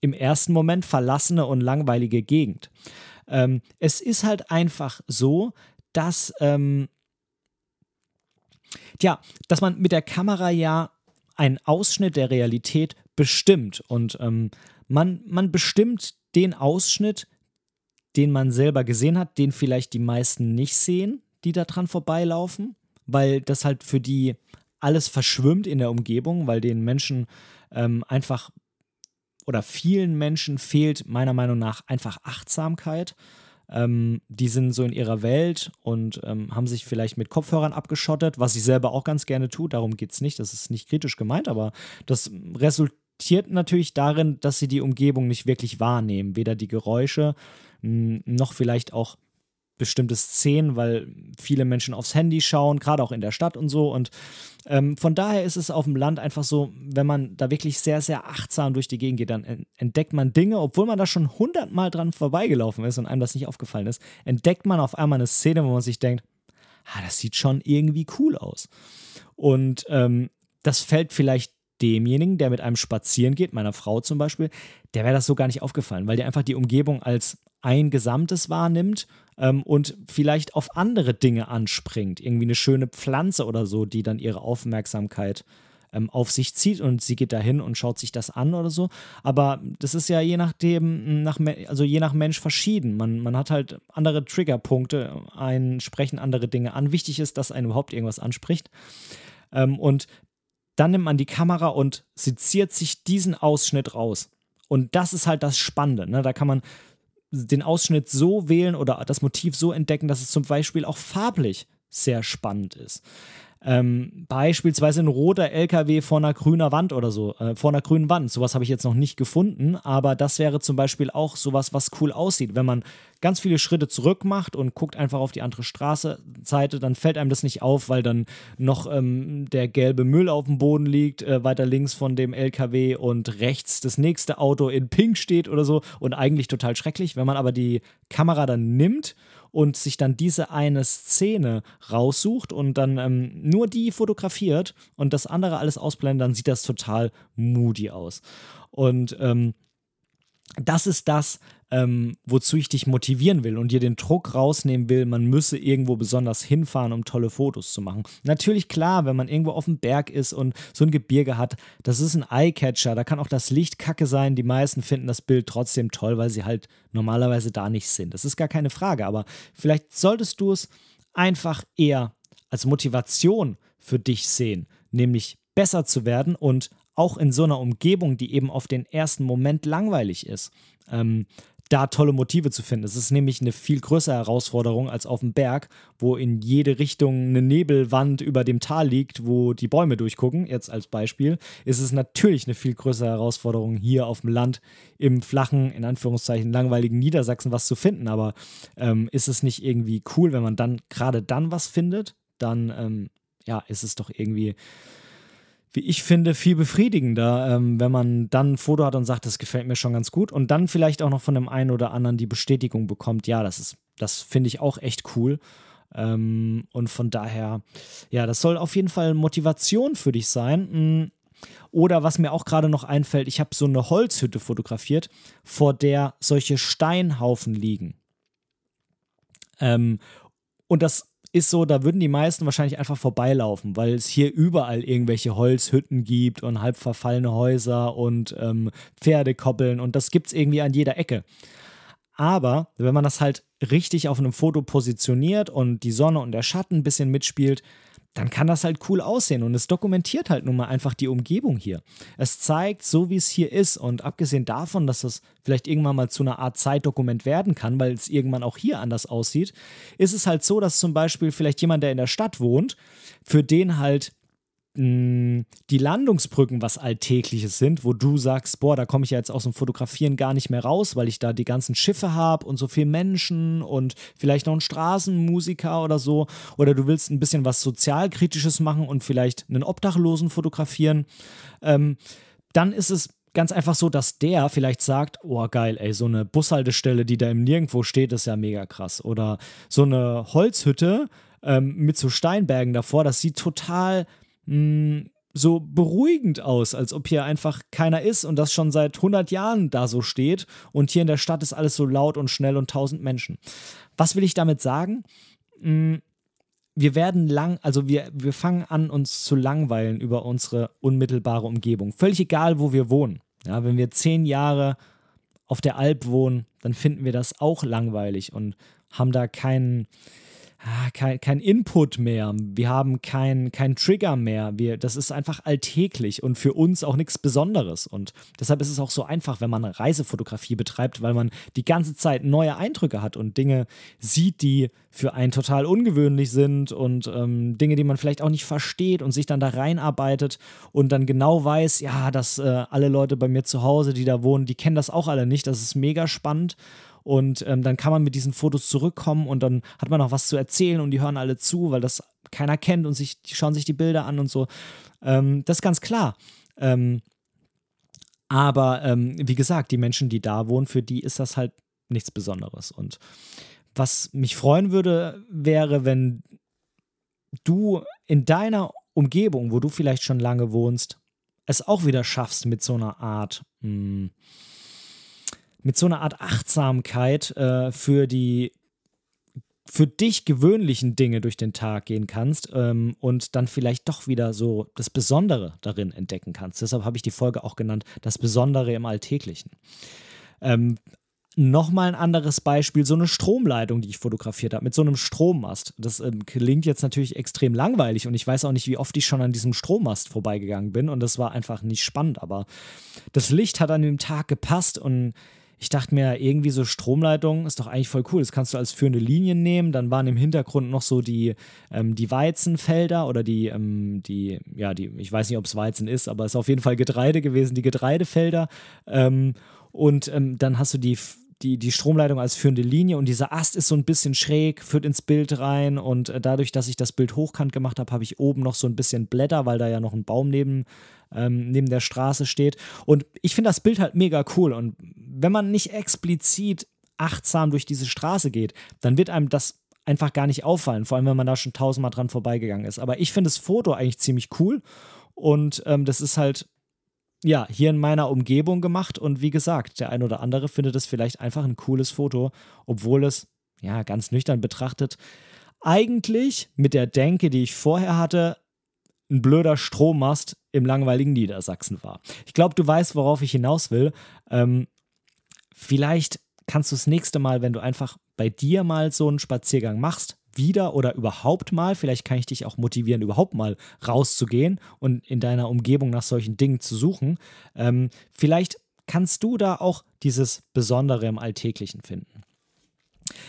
[SPEAKER 1] im ersten Moment verlassene und langweilige Gegend. Ähm, es ist halt einfach so, dass, ähm, ja, dass man mit der Kamera ja einen Ausschnitt der Realität bestimmt und ähm, man, man bestimmt den Ausschnitt, den man selber gesehen hat, den vielleicht die meisten nicht sehen, die da dran vorbeilaufen, weil das halt für die alles verschwimmt in der Umgebung, weil den Menschen ähm, einfach oder vielen Menschen fehlt meiner Meinung nach einfach Achtsamkeit. Ähm, die sind so in ihrer Welt und ähm, haben sich vielleicht mit Kopfhörern abgeschottet, was ich selber auch ganz gerne tue. Darum geht es nicht, das ist nicht kritisch gemeint, aber das resultiert natürlich darin, dass sie die Umgebung nicht wirklich wahrnehmen. Weder die Geräusche noch vielleicht auch bestimmte Szenen, weil viele Menschen aufs Handy schauen, gerade auch in der Stadt und so. Und ähm, von daher ist es auf dem Land einfach so, wenn man da wirklich sehr, sehr achtsam durch die Gegend geht, dann entdeckt man Dinge, obwohl man da schon hundertmal dran vorbeigelaufen ist und einem das nicht aufgefallen ist, entdeckt man auf einmal eine Szene, wo man sich denkt, ah, das sieht schon irgendwie cool aus. Und ähm, das fällt vielleicht demjenigen, der mit einem spazieren geht, meiner Frau zum Beispiel, der wäre das so gar nicht aufgefallen, weil der einfach die Umgebung als ein Gesamtes wahrnimmt ähm, und vielleicht auf andere Dinge anspringt. Irgendwie eine schöne Pflanze oder so, die dann ihre Aufmerksamkeit ähm, auf sich zieht und sie geht dahin und schaut sich das an oder so. Aber das ist ja je nachdem, nach, also je nach Mensch verschieden. Man, man hat halt andere Triggerpunkte, einen sprechen andere Dinge an. Wichtig ist, dass einen überhaupt irgendwas anspricht. Ähm, und dann nimmt man die Kamera und seziert sich diesen Ausschnitt raus. Und das ist halt das Spannende. Ne? Da kann man den Ausschnitt so wählen oder das Motiv so entdecken, dass es zum Beispiel auch farblich sehr spannend ist. Ähm, beispielsweise ein roter LKW vor einer grünen Wand oder so, äh, vor einer grünen Wand. Sowas habe ich jetzt noch nicht gefunden, aber das wäre zum Beispiel auch sowas, was cool aussieht. Wenn man ganz viele Schritte zurück macht und guckt einfach auf die andere Straßenseite, dann fällt einem das nicht auf, weil dann noch ähm, der gelbe Müll auf dem Boden liegt, äh, weiter links von dem LKW und rechts das nächste Auto in Pink steht oder so und eigentlich total schrecklich. Wenn man aber die Kamera dann nimmt und sich dann diese eine Szene raussucht und dann ähm, nur die fotografiert und das andere alles ausblendet, dann sieht das total moody aus. Und ähm, das ist das, ähm, wozu ich dich motivieren will und dir den Druck rausnehmen will, man müsse irgendwo besonders hinfahren, um tolle Fotos zu machen. Natürlich klar, wenn man irgendwo auf dem Berg ist und so ein Gebirge hat, das ist ein Eyecatcher, da kann auch das Licht kacke sein. Die meisten finden das Bild trotzdem toll, weil sie halt normalerweise da nicht sind. Das ist gar keine Frage, aber vielleicht solltest du es einfach eher als Motivation für dich sehen, nämlich besser zu werden und auch in so einer Umgebung, die eben auf den ersten Moment langweilig ist, ähm, da tolle Motive zu finden. Es ist nämlich eine viel größere Herausforderung als auf dem Berg, wo in jede Richtung eine Nebelwand über dem Tal liegt, wo die Bäume durchgucken. Jetzt als Beispiel ist es natürlich eine viel größere Herausforderung, hier auf dem Land im flachen, in Anführungszeichen langweiligen Niedersachsen was zu finden. Aber ähm, ist es nicht irgendwie cool, wenn man dann gerade dann was findet? Dann ähm, ja, ist es doch irgendwie wie ich finde, viel befriedigender, ähm, wenn man dann ein Foto hat und sagt, das gefällt mir schon ganz gut und dann vielleicht auch noch von dem einen oder anderen die Bestätigung bekommt, ja, das ist, das finde ich auch echt cool. Ähm, und von daher, ja, das soll auf jeden Fall Motivation für dich sein. Mm. Oder was mir auch gerade noch einfällt, ich habe so eine Holzhütte fotografiert, vor der solche Steinhaufen liegen. Ähm, und das ist so, da würden die meisten wahrscheinlich einfach vorbeilaufen, weil es hier überall irgendwelche Holzhütten gibt und halb verfallene Häuser und ähm, Pferdekoppeln und das gibt es irgendwie an jeder Ecke. Aber wenn man das halt richtig auf einem Foto positioniert und die Sonne und der Schatten ein bisschen mitspielt, dann kann das halt cool aussehen und es dokumentiert halt nun mal einfach die Umgebung hier. Es zeigt so, wie es hier ist und abgesehen davon, dass das vielleicht irgendwann mal zu einer Art Zeitdokument werden kann, weil es irgendwann auch hier anders aussieht, ist es halt so, dass zum Beispiel vielleicht jemand, der in der Stadt wohnt, für den halt die Landungsbrücken was Alltägliches sind, wo du sagst, boah, da komme ich ja jetzt aus dem Fotografieren gar nicht mehr raus, weil ich da die ganzen Schiffe habe und so viele Menschen und vielleicht noch einen Straßenmusiker oder so. Oder du willst ein bisschen was Sozialkritisches machen und vielleicht einen Obdachlosen fotografieren. Ähm, dann ist es ganz einfach so, dass der vielleicht sagt, oh geil, ey, so eine Bushaltestelle, die da im Nirgendwo steht, ist ja mega krass. Oder so eine Holzhütte ähm, mit so Steinbergen davor, das sieht total so beruhigend aus, als ob hier einfach keiner ist und das schon seit 100 Jahren da so steht und hier in der Stadt ist alles so laut und schnell und tausend Menschen. Was will ich damit sagen? Wir werden lang, also wir, wir fangen an, uns zu langweilen über unsere unmittelbare Umgebung. Völlig egal, wo wir wohnen. Ja, wenn wir zehn Jahre auf der Alp wohnen, dann finden wir das auch langweilig und haben da keinen, kein, kein Input mehr, wir haben kein, kein Trigger mehr. Wir, das ist einfach alltäglich und für uns auch nichts Besonderes. Und deshalb ist es auch so einfach, wenn man Reisefotografie betreibt, weil man die ganze Zeit neue Eindrücke hat und Dinge sieht, die für einen total ungewöhnlich sind und ähm, Dinge, die man vielleicht auch nicht versteht und sich dann da reinarbeitet und dann genau weiß, ja, dass äh, alle Leute bei mir zu Hause, die da wohnen, die kennen das auch alle nicht. Das ist mega spannend und ähm, dann kann man mit diesen Fotos zurückkommen und dann hat man auch was zu erzählen und die hören alle zu, weil das keiner kennt und sich, die schauen sich die Bilder an und so. Ähm, das ist ganz klar. Ähm, aber ähm, wie gesagt, die Menschen, die da wohnen, für die ist das halt nichts Besonderes. Und was mich freuen würde, wäre, wenn du in deiner Umgebung, wo du vielleicht schon lange wohnst, es auch wieder schaffst mit so einer Art mh, hm, mit so einer Art Achtsamkeit äh, für die für dich gewöhnlichen Dinge durch den Tag gehen kannst ähm, und dann vielleicht doch wieder so das Besondere darin entdecken kannst. Deshalb habe ich die Folge auch genannt, das Besondere im Alltäglichen. Ähm, Nochmal ein anderes Beispiel, so eine Stromleitung, die ich fotografiert habe, mit so einem Strommast. Das ähm, klingt jetzt natürlich extrem langweilig und ich weiß auch nicht, wie oft ich schon an diesem Strommast vorbeigegangen bin und das war einfach nicht spannend, aber das Licht hat an dem Tag gepasst und ich dachte mir, irgendwie so Stromleitung ist doch eigentlich voll cool. Das kannst du als führende Linien nehmen. Dann waren im Hintergrund noch so die, ähm, die Weizenfelder oder die, ähm, die, ja, die, ich weiß nicht, ob es Weizen ist, aber es ist auf jeden Fall Getreide gewesen, die Getreidefelder. Ähm, und ähm, dann hast du die die, die Stromleitung als führende Linie und dieser Ast ist so ein bisschen schräg, führt ins Bild rein und äh, dadurch, dass ich das Bild hochkant gemacht habe, habe ich oben noch so ein bisschen Blätter, weil da ja noch ein Baum neben, ähm, neben der Straße steht. Und ich finde das Bild halt mega cool und wenn man nicht explizit achtsam durch diese Straße geht, dann wird einem das einfach gar nicht auffallen, vor allem wenn man da schon tausendmal dran vorbeigegangen ist. Aber ich finde das Foto eigentlich ziemlich cool und ähm, das ist halt ja, hier in meiner Umgebung gemacht und wie gesagt, der ein oder andere findet es vielleicht einfach ein cooles Foto, obwohl es, ja, ganz nüchtern betrachtet, eigentlich mit der Denke, die ich vorher hatte, ein blöder Strommast im langweiligen Niedersachsen war. Ich glaube, du weißt, worauf ich hinaus will. Ähm, vielleicht kannst du das nächste Mal, wenn du einfach bei dir mal so einen Spaziergang machst, wieder oder überhaupt mal, vielleicht kann ich dich auch motivieren, überhaupt mal rauszugehen und in deiner Umgebung nach solchen Dingen zu suchen. Ähm, vielleicht kannst du da auch dieses Besondere im Alltäglichen finden.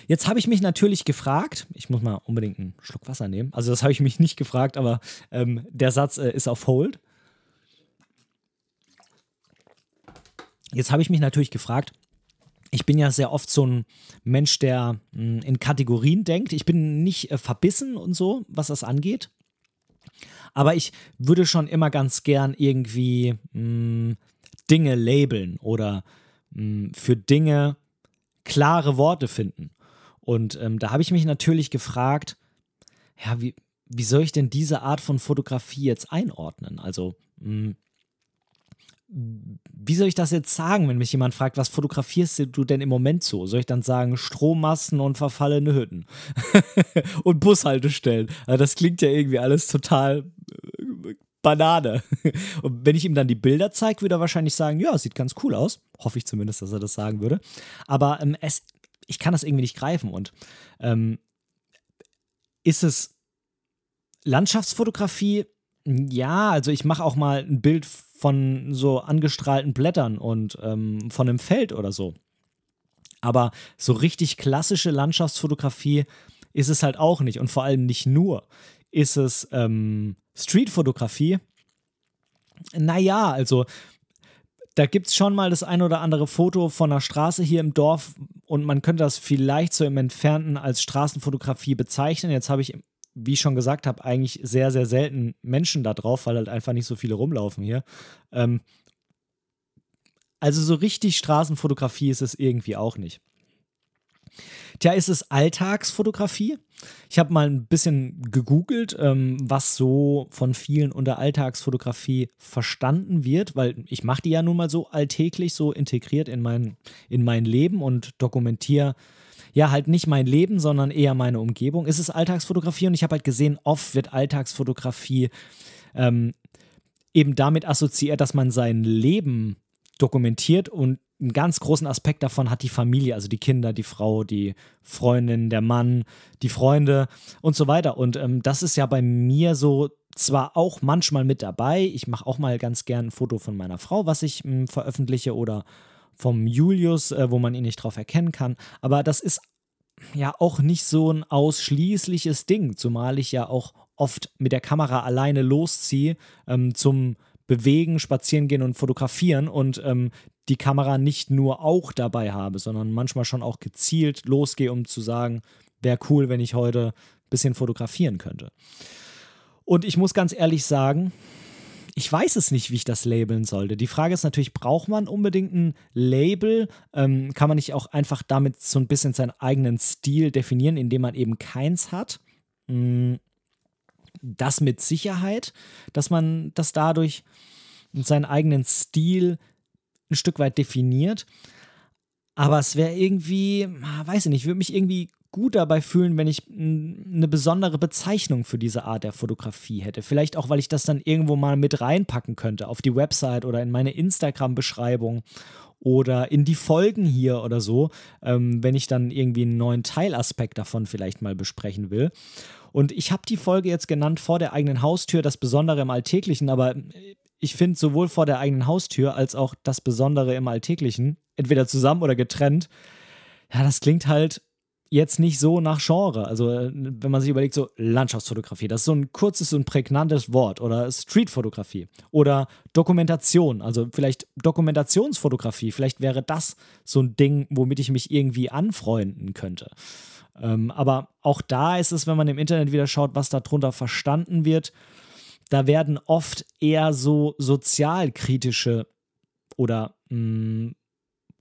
[SPEAKER 1] Jetzt habe ich mich natürlich gefragt, ich muss mal unbedingt einen Schluck Wasser nehmen, also das habe ich mich nicht gefragt, aber ähm, der Satz äh, ist auf Hold. Jetzt habe ich mich natürlich gefragt, ich bin ja sehr oft so ein Mensch, der mh, hm, in Kategorien denkt. Ich bin nicht äh, verbissen und so, was das angeht. Aber ich würde schon immer ganz gern irgendwie mh, hm, Dinge labeln oder mh, hm, für Dinge klare Worte finden. Und ähm, da habe ich mich natürlich gefragt, ja, wie, wie soll ich denn diese Art von Fotografie jetzt einordnen? Also, wie soll ich das jetzt sagen, wenn mich jemand fragt, was fotografierst du denn im Moment so? Soll ich dann sagen, Strommasten und verfallene Hütten und Bushaltestellen? Also das klingt ja irgendwie alles total äh, Banane. Und wenn ich ihm dann die Bilder zeige, würde er wahrscheinlich sagen, ja, sieht ganz cool aus. Hoffe ich zumindest, dass er das sagen würde. Aber ähm, es, ich kann das irgendwie nicht greifen. Und ähm, ist es Landschaftsfotografie? Ja, also ich mache auch mal ein Bild von so angestrahlten Blättern und ähm, von einem Feld oder so. Aber so richtig klassische Landschaftsfotografie ist es halt auch nicht und vor allem nicht nur. Ist es ähm, Streetfotografie? Naja, also da gibt es schon mal das ein oder andere Foto von einer Straße hier im Dorf und man könnte das vielleicht so im Entfernten als Straßenfotografie bezeichnen. Jetzt habe ich wie ich schon gesagt habe, eigentlich sehr, sehr selten Menschen da drauf, weil halt einfach nicht so viele rumlaufen hier. Ähm, also so richtig Straßenfotografie ist es irgendwie auch nicht. Tja, ist es Alltagsfotografie? Ich habe mal ein bisschen gegoogelt, ähm, was so von vielen unter Alltagsfotografie verstanden wird, weil ich mache die ja nun mal so alltäglich, so integriert in mein, in mein Leben und dokumentiere ja, halt nicht mein Leben, sondern eher meine Umgebung. Es ist Alltagsfotografie und ich habe halt gesehen, oft wird Alltagsfotografie ähm, eben damit assoziiert, dass man sein Leben dokumentiert und einen ganz großen Aspekt davon hat die Familie, also die Kinder, die Frau, die Freundin, der Mann, die Freunde und so weiter. Und ähm, das ist ja bei mir so zwar auch manchmal mit dabei. Ich mache auch mal ganz gern ein Foto von meiner Frau, was ich ähm, veröffentliche oder vom Julius, äh, wo man ihn nicht drauf erkennen kann. Aber das ist ja auch nicht so ein ausschließliches Ding, zumal ich ja auch oft mit der Kamera alleine losziehe ähm, zum Bewegen, Spazieren gehen und Fotografieren und ähm, die Kamera nicht nur auch dabei habe, sondern manchmal schon auch gezielt losgehe, um zu sagen, wäre cool, wenn ich heute ein bisschen fotografieren könnte. Und ich muss ganz ehrlich sagen, ich weiß es nicht, wie ich das labeln sollte. Die Frage ist natürlich, braucht man unbedingt ein Label? Ähm, kann man nicht auch einfach damit so ein bisschen seinen eigenen Stil definieren, indem man eben keins hat? Mm, das mit Sicherheit, dass man das dadurch seinen eigenen Stil ein Stück weit definiert. Aber es wäre irgendwie, ah, weiß ich nicht, würde mich irgendwie gut dabei fühlen, wenn ich eine besondere Bezeichnung für diese Art der Fotografie hätte. Vielleicht auch, weil ich das dann irgendwo mal mit reinpacken könnte auf die Website oder in meine Instagram-Beschreibung oder in die Folgen hier oder so, ähm, wenn ich dann irgendwie einen neuen Teilaspekt davon vielleicht mal besprechen will. Und ich habe die Folge jetzt genannt vor der eigenen Haustür, das Besondere im Alltäglichen, aber ich finde sowohl vor der eigenen Haustür als auch das Besondere im Alltäglichen, entweder zusammen oder getrennt, ja, das klingt halt jetzt nicht so nach Genre. Also, äh, wenn man sich überlegt, so Landschaftsfotografie, das ist so ein kurzes und prägnantes Wort. Oder Streetfotografie. Oder Dokumentation, also vielleicht Dokumentationsfotografie. Vielleicht wäre das so ein Ding, womit ich mich irgendwie anfreunden könnte. Ähm, aber auch da ist es, wenn man im Internet wieder schaut, was darunter verstanden wird, da werden oft eher so sozialkritische oder mh, mm,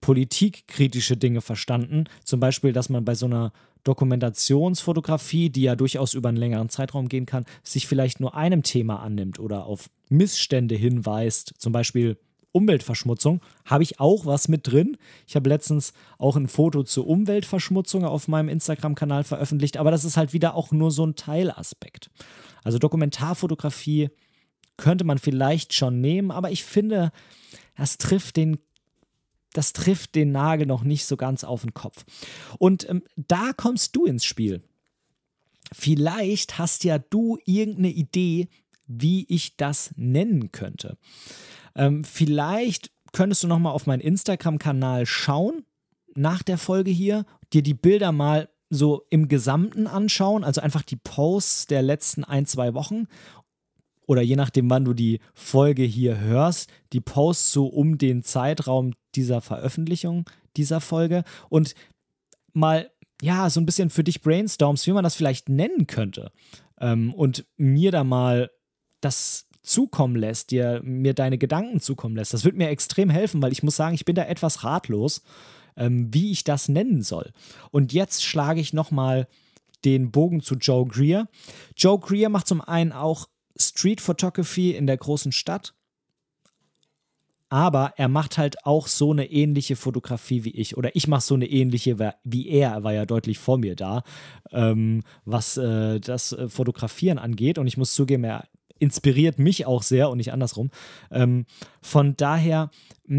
[SPEAKER 1] politikkritische Dinge verstanden. Zum Beispiel, dass man bei so einer Dokumentationsfotografie, die ja durchaus über einen längeren Zeitraum gehen kann, sich vielleicht nur einem Thema annimmt oder auf Missstände hinweist. Zum Beispiel Umweltverschmutzung. Habe ich auch was mit drin. Ich habe letztens auch ein Foto zur Umweltverschmutzung auf meinem Instagram-Kanal veröffentlicht, aber das ist halt wieder auch nur so ein Teilaspekt. Also Dokumentarfotografie könnte man vielleicht schon nehmen, aber ich finde, das trifft den das trifft den Nagel noch nicht so ganz auf den Kopf. Und ähm, da kommst du ins Spiel. Vielleicht hast ja du irgendeine Idee, wie ich das nennen könnte. Ähm, vielleicht könntest du noch mal auf meinen Instagram-Kanal schauen nach der Folge hier, dir die Bilder mal so im Gesamten anschauen, also einfach die Posts der letzten ein, zwei Wochen oder je nachdem, wann du die Folge hier hörst, die Posts so um den Zeitraum dieser Veröffentlichung dieser Folge und mal, ja, so ein bisschen für dich brainstormst, wie man das vielleicht nennen könnte. Ähm, und mir da mal das zukommen lässt, dir mir deine Gedanken zukommen lässt. Das wird mir extrem helfen, weil ich muss sagen, ich bin da etwas ratlos, ähm, wie ich das nennen soll. Und jetzt schlage ich nochmal den Bogen zu Joe Greer. Joe Greer macht zum einen auch Street Photography in der großen Stadt. aber er macht halt auch so eine ähnliche Fotografie wie ich. Oder ich mache so eine ähnliche wie er. Er war ja deutlich vor mir da, ähm, was äh, das äh, Fotografieren angeht. Und ich muss zugeben, er inspiriert mich auch sehr und nicht andersrum. Ähm, von daher,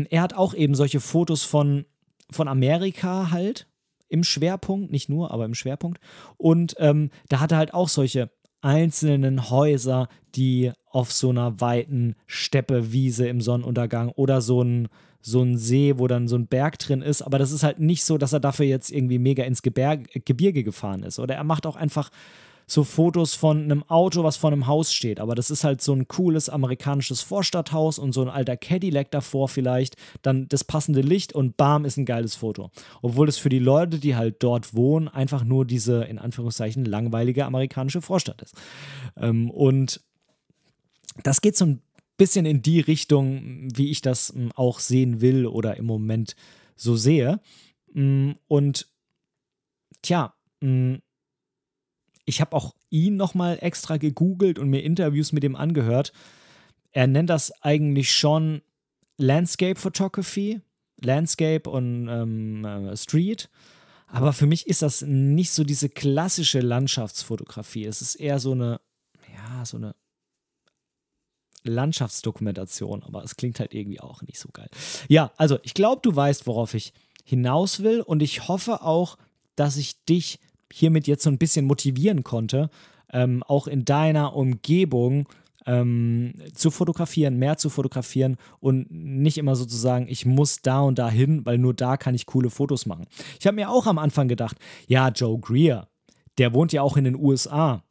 [SPEAKER 1] er hat auch eben solche Fotos von, von Amerika halt im Schwerpunkt, nicht nur, aber im Schwerpunkt. Und ähm, da hat er halt auch solche einzelnen Häuser, die auf so einer weiten Steppewiese im Sonnenuntergang oder so ein, so ein See, wo dann so ein Berg drin ist. Aber das ist halt nicht so, dass er dafür jetzt irgendwie mega ins Gebirge, Gebirge gefahren ist. Oder er macht auch einfach so Fotos von einem Auto, was vor einem Haus steht. Aber das ist halt so ein cooles amerikanisches Vorstadthaus und so ein alter Cadillac davor vielleicht. Dann das passende Licht und bam, ist ein geiles Foto. Obwohl es für die Leute, die halt dort wohnen, einfach nur diese, in Anführungszeichen, langweilige amerikanische Vorstadt ist. Ähm, und das geht so ein bisschen in die Richtung, wie ich das hm, auch sehen will oder im Moment so sehe. Hm, und tja, hm, ich habe auch ihn nochmal extra gegoogelt und mir Interviews mit ihm angehört. Er nennt das eigentlich schon Landscape Photography, Landscape und ähm, äh, Street. Aber für mich ist das nicht so diese klassische Landschaftsfotografie. Es ist eher so eine, ja, so eine Landschaftsdokumentation, aber es klingt halt irgendwie auch nicht so geil. Ja, also ich glaube, du weißt, worauf ich hinaus will und ich hoffe auch, dass ich dich hiermit jetzt so ein bisschen motivieren konnte, ähm, auch in deiner Umgebung ähm, zu fotografieren, mehr zu fotografieren und nicht immer sozusagen, ich muss da und da hin, weil nur da kann ich coole Fotos machen. Ich habe mir auch am Anfang gedacht, ja, Joe Greer, der wohnt ja auch in den USA.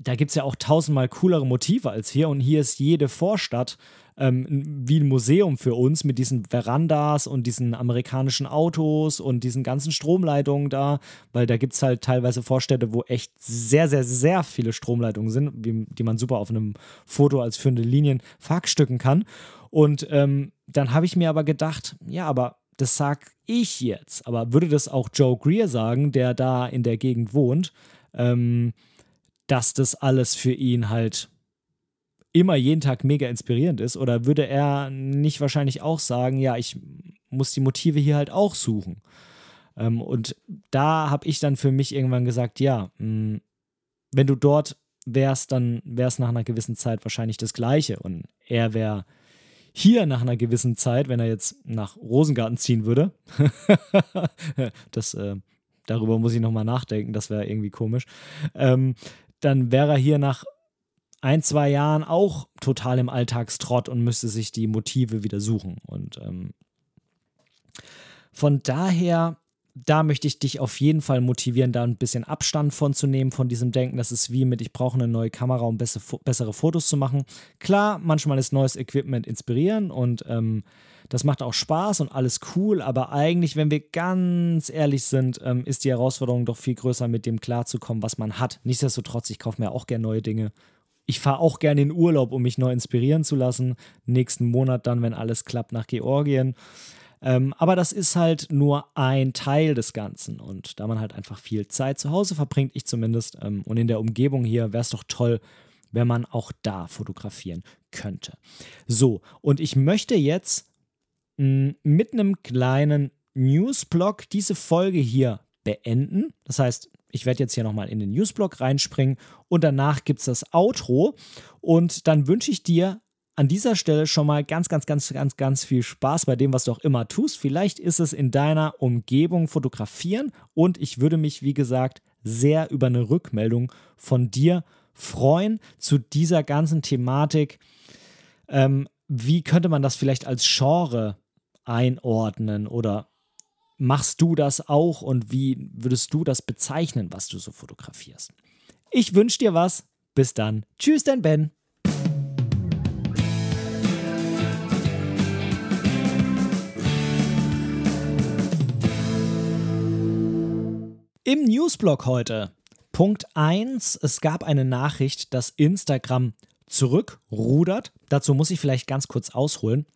[SPEAKER 1] Da gibt es ja auch tausendmal coolere Motive als hier und hier ist jede Vorstadt ähm, wie ein Museum für uns mit diesen Verandas und diesen amerikanischen Autos und diesen ganzen Stromleitungen da, weil da gibt es halt teilweise Vorstädte, wo echt sehr, sehr, sehr viele Stromleitungen sind, die man super auf einem Foto als führende Linien verhackstücken kann. Und ähm, dann habe ich mir aber gedacht, ja, aber das sag ich jetzt. Aber würde das auch Joe Greer sagen, der da in der Gegend wohnt, ähm, dass das alles für ihn halt immer jeden Tag mega inspirierend ist? Oder würde er nicht wahrscheinlich auch sagen, ja, ich muss die Motive hier halt auch suchen? Ähm, und da habe ich dann für mich irgendwann gesagt, ja, mh, hm, wenn du dort wärst, dann wäre es nach einer gewissen Zeit wahrscheinlich das Gleiche. Und er wäre hier nach einer gewissen Zeit, wenn er jetzt nach Rosengarten ziehen würde, das, äh, darüber muss ich nochmal nachdenken, das wäre irgendwie komisch, ähm, dann wäre er hier nach ein, zwei Jahren auch total im Alltagstrott und müsste sich die Motive wieder suchen. Und ähm, von daher, da möchte ich dich auf jeden Fall motivieren, da ein bisschen Abstand von zu nehmen, von diesem Denken, das ist wie mit, ich brauche eine neue Kamera, um bessere Fotos zu machen. Klar, manchmal ist neues Equipment inspirieren und ähm, das macht auch Spaß und alles cool, aber eigentlich, wenn wir ganz ehrlich sind, ähm, ist die Herausforderung doch viel größer, mit dem klarzukommen, was man hat. Nichtsdestotrotz, ich kaufe mir auch gerne neue Dinge ich fahre auch gerne in Urlaub, um mich neu inspirieren zu lassen. Nächsten Monat dann, wenn alles klappt, nach Georgien. Ähm, aber das ist halt nur ein Teil des Ganzen. Und da man halt einfach viel Zeit zu Hause verbringt, ich zumindest, ähm, und in der Umgebung hier, wäre es doch toll, wenn man auch da fotografieren könnte. So, und ich möchte jetzt mh, mit einem kleinen Newsblog diese Folge hier beenden. Das heißt, ich werde jetzt hier nochmal in den Newsblog reinspringen und danach gibt es das Outro. Und dann wünsche ich dir an dieser Stelle schon mal ganz, ganz, ganz, ganz, ganz viel Spaß bei dem, was du auch immer tust. Vielleicht ist es in deiner Umgebung fotografieren und ich würde mich, wie gesagt, sehr über eine Rückmeldung von dir freuen zu dieser ganzen Thematik. Ähm, wie könnte man das vielleicht als Genre einordnen oder machst du das auch und wie würdest du das bezeichnen, was du so fotografierst? Ich wünsche dir was. Bis dann. Tschüss, dein Ben. Im Newsblog heute. Punkt 1. Es gab eine Nachricht, dass Instagram zurückrudert. Dazu muss ich vielleicht ganz kurz ausholen.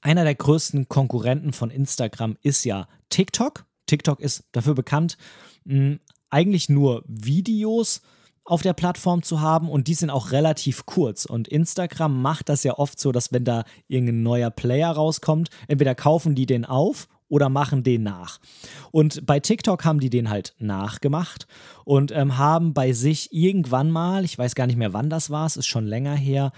[SPEAKER 1] Einer der größten Konkurrenten von Instagram ist ja TikTok. TikTok ist dafür bekannt, eigentlich nur Videos auf der Plattform zu haben und die sind auch relativ kurz. Und Instagram macht das ja oft so, dass wenn da irgendein neuer Player rauskommt, entweder kaufen die den auf oder machen den nach. Und bei TikTok haben die den halt nachgemacht und ähm, haben bei sich irgendwann mal, ich weiß gar nicht mehr wann das war, es ist schon länger her,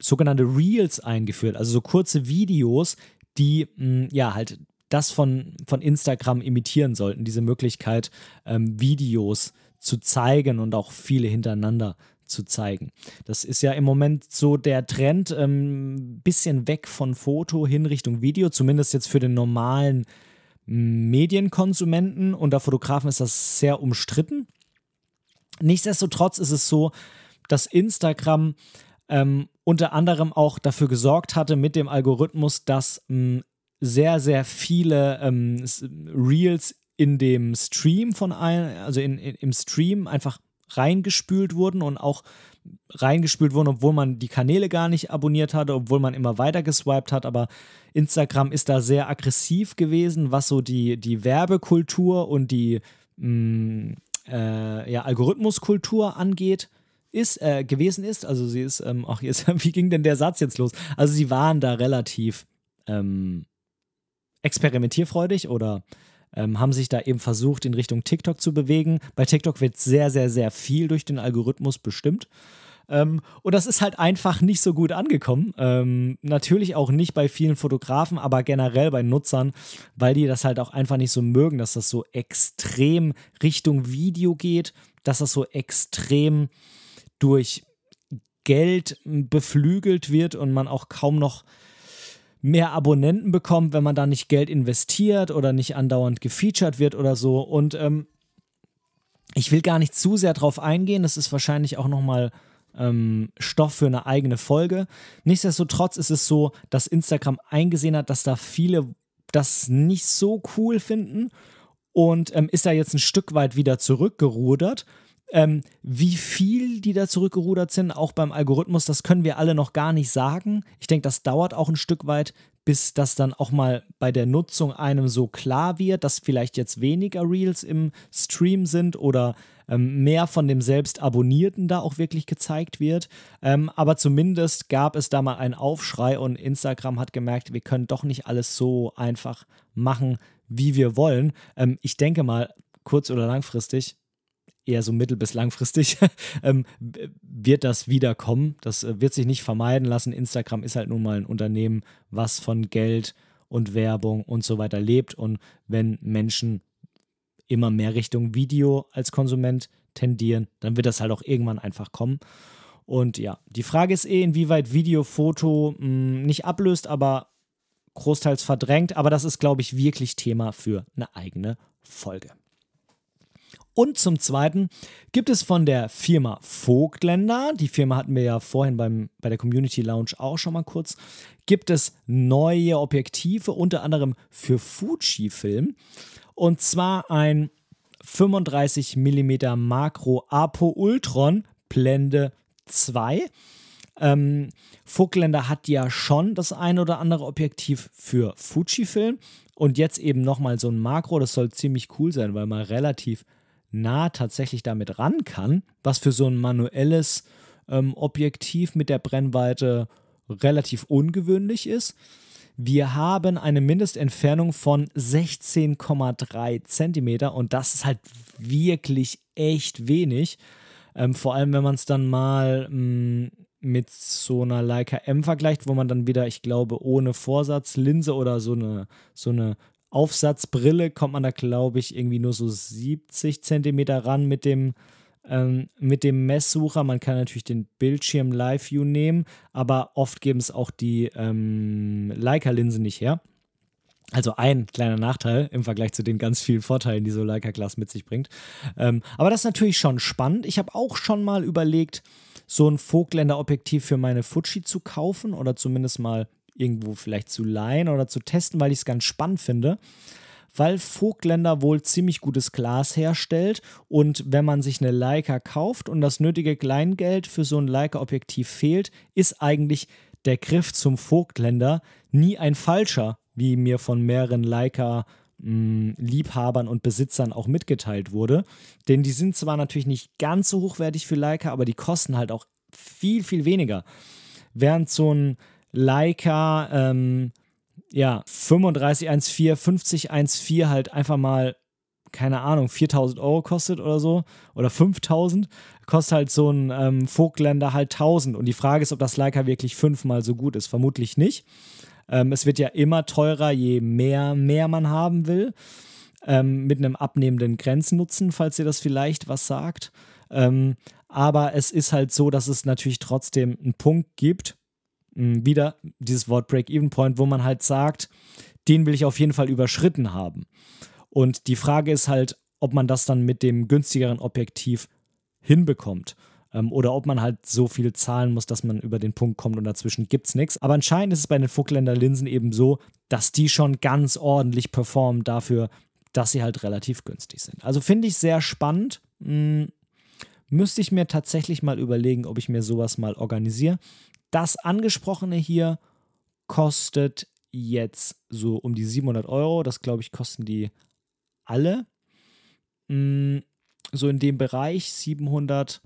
[SPEAKER 1] sogenannte Reels eingeführt, also so kurze Videos, die mh, ja halt das von, von Instagram imitieren sollten, diese Möglichkeit, ähm, Videos zu zeigen und auch viele hintereinander zu zeigen. Das ist ja im Moment so der Trend, ein ähm, bisschen weg von Foto hin Richtung Video, zumindest jetzt für den normalen Medienkonsumenten. Unter Fotografen ist das sehr umstritten. Nichtsdestotrotz ist es so, dass Instagram ähm, unter anderem auch dafür gesorgt hatte mit dem Algorithmus, dass ähm, sehr, sehr viele ähm, Reels in dem Stream von ein, also in, in, im Stream einfach reingespült wurden und auch reingespült wurden, obwohl man die Kanäle gar nicht abonniert hatte, obwohl man immer weiter geswiped hat. Aber Instagram ist da sehr aggressiv gewesen, was so die, die Werbekultur und die mh, mm, äh, ja, Algorithmuskultur angeht. Ist, äh, gewesen ist, also sie ist, ähm, ach jetzt, wie ging denn der Satz jetzt los? Also sie waren da relativ ähm, experimentierfreudig oder ähm, haben sich da eben versucht, in Richtung TikTok zu bewegen. Bei TikTok wird sehr, sehr, sehr viel durch den Algorithmus bestimmt. Ähm, und das ist halt einfach nicht so gut angekommen. Ähm, natürlich auch nicht bei vielen Fotografen, aber generell bei Nutzern, weil die das halt auch einfach nicht so mögen, dass das so extrem Richtung Video geht, dass das so extrem durch Geld beflügelt wird und man auch kaum noch mehr Abonnenten bekommt, wenn man da nicht Geld investiert oder nicht andauernd gefeatured wird oder so. Und ähm, ich will gar nicht zu sehr drauf eingehen. Das ist wahrscheinlich auch nochmal ähm, Stoff für eine eigene Folge. Nichtsdestotrotz ist es so, dass Instagram eingesehen hat, dass da viele das nicht so cool finden und ähm, ist da jetzt ein Stück weit wieder zurückgerudert ähm, wie viel die da zurückgerudert sind, auch beim Algorithmus, das können wir alle noch gar nicht sagen. Ich denke, das dauert auch ein Stück weit, bis das dann auch mal bei der Nutzung einem so klar wird, dass vielleicht jetzt weniger Reels im Stream sind oder ähm, mehr von dem selbst Abonnierten da auch wirklich gezeigt wird. Ähm, aber zumindest gab es da mal einen Aufschrei und Instagram hat gemerkt, wir können doch nicht alles so einfach machen, wie wir wollen. Ähm, ich denke mal, kurz- oder langfristig eher so mittel- bis langfristig, ähm, wird das wiederkommen. Das äh, wird sich nicht vermeiden lassen. Instagram ist halt nun mal ein Unternehmen, was von Geld und Werbung und so weiter lebt. Und wenn Menschen immer mehr Richtung Video als Konsument tendieren, dann wird das halt auch irgendwann einfach kommen. Und ja, die Frage ist eh, inwieweit Video, Foto mh, hm, nicht ablöst, aber großteils verdrängt. Aber das ist, glaube ich, wirklich Thema für eine eigene Folge. Und zum Zweiten gibt es von der Firma Vogtländer, die Firma hatten wir ja vorhin beim, bei der Community Lounge auch schon mal kurz, gibt es neue Objektive, unter anderem für Fujifilm. Und zwar ein 35 mm Makro Apo Ultron Blende 2. Ähm, Vogtländer hat ja schon das ein oder andere Objektiv für Fujifilm und jetzt eben nochmal so ein Makro. Das soll ziemlich cool sein, weil man relativ nah tatsächlich damit ran kann, was für so ein manuelles ähm, Objektiv mit der Brennweite relativ ungewöhnlich ist. Wir haben eine Mindestentfernung von 16,3 cm und das ist halt wirklich echt wenig. Ähm, vor allem, wenn man es dann mal mh, mm, mit so einer Leica M vergleicht, wo man dann wieder, ich glaube, ohne Vorsatzlinse oder so eine, so eine Aufsatzbrille kommt man da, glaube ich, irgendwie nur so 70 Zentimeter ran mit dem, ähm, mit dem Messsucher. Man kann natürlich den Bildschirm Live View nehmen, aber oft geben es auch die ähm, Leica-Linsen nicht her. Also ein kleiner Nachteil im Vergleich zu den ganz vielen Vorteilen, die so Leica Glass mit sich bringt. Ähm, aber das ist natürlich schon spannend. Ich habe auch schon mal überlegt, so ein Vogtländer Objektiv für meine Fuji zu kaufen oder zumindest mal irgendwo vielleicht zu leihen oder zu testen, weil ich es ganz spannend finde. Weil Vogtländer wohl ziemlich gutes Glas herstellt und wenn man sich eine Leica kauft und das nötige Kleingeld für so ein Leica-Objektiv fehlt, ist eigentlich der Griff zum Vogtländer nie ein falscher, wie mir von mehreren Leica mh, Liebhabern und Besitzern auch mitgeteilt wurde. Denn die sind zwar natürlich nicht ganz so hochwertig für Leica, aber die kosten halt auch viel, viel weniger. Während so ein Leica ähm, ja, 3514, 5014 halt einfach mal, keine Ahnung, 4000 Euro kostet oder so oder 5000, kostet halt so ein ähm, Vogtländer halt 1000. Und die Frage ist, ob das Leica wirklich fünfmal so gut ist. Vermutlich nicht. Ähm, es wird ja immer teurer, je mehr, mehr man haben will. Ähm, mit einem abnehmenden Grenznutzen, falls ihr das vielleicht was sagt. Ähm, aber es ist halt so, dass es natürlich trotzdem einen Punkt gibt, wieder dieses Wort Break-Even-Point, wo man halt sagt, den will ich auf jeden Fall überschritten haben. Und die Frage ist halt, ob man das dann mit dem günstigeren Objektiv hinbekommt. Ähm, oder ob man halt so viel zahlen muss, dass man über den Punkt kommt und dazwischen gibt es nichts. Aber anscheinend ist es bei den Vogtländer Linsen eben so, dass die schon ganz ordentlich performen dafür, dass sie halt relativ günstig sind. Also finde ich sehr spannend. Hm, müsste ich mir tatsächlich mal überlegen, ob ich mir sowas mal organisiere. Das angesprochene hier kostet jetzt so um die 700 Euro. Das glaube ich, kosten die alle. Mm, so in dem Bereich 700,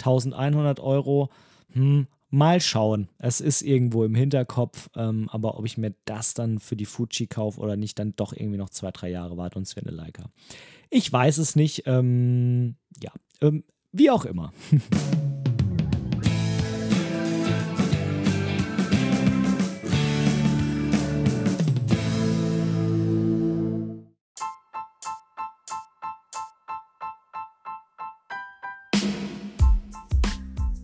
[SPEAKER 1] 1100 Euro. Hm, mal schauen. Es ist irgendwo im Hinterkopf, ähm, aber ob ich mir das dann für die Fuji kaufe oder nicht, dann doch irgendwie noch zwei, drei Jahre warte und eine Leica. Ich weiß es nicht. Ähm, ja, ähm, wie auch immer.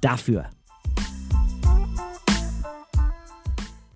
[SPEAKER 1] dafür.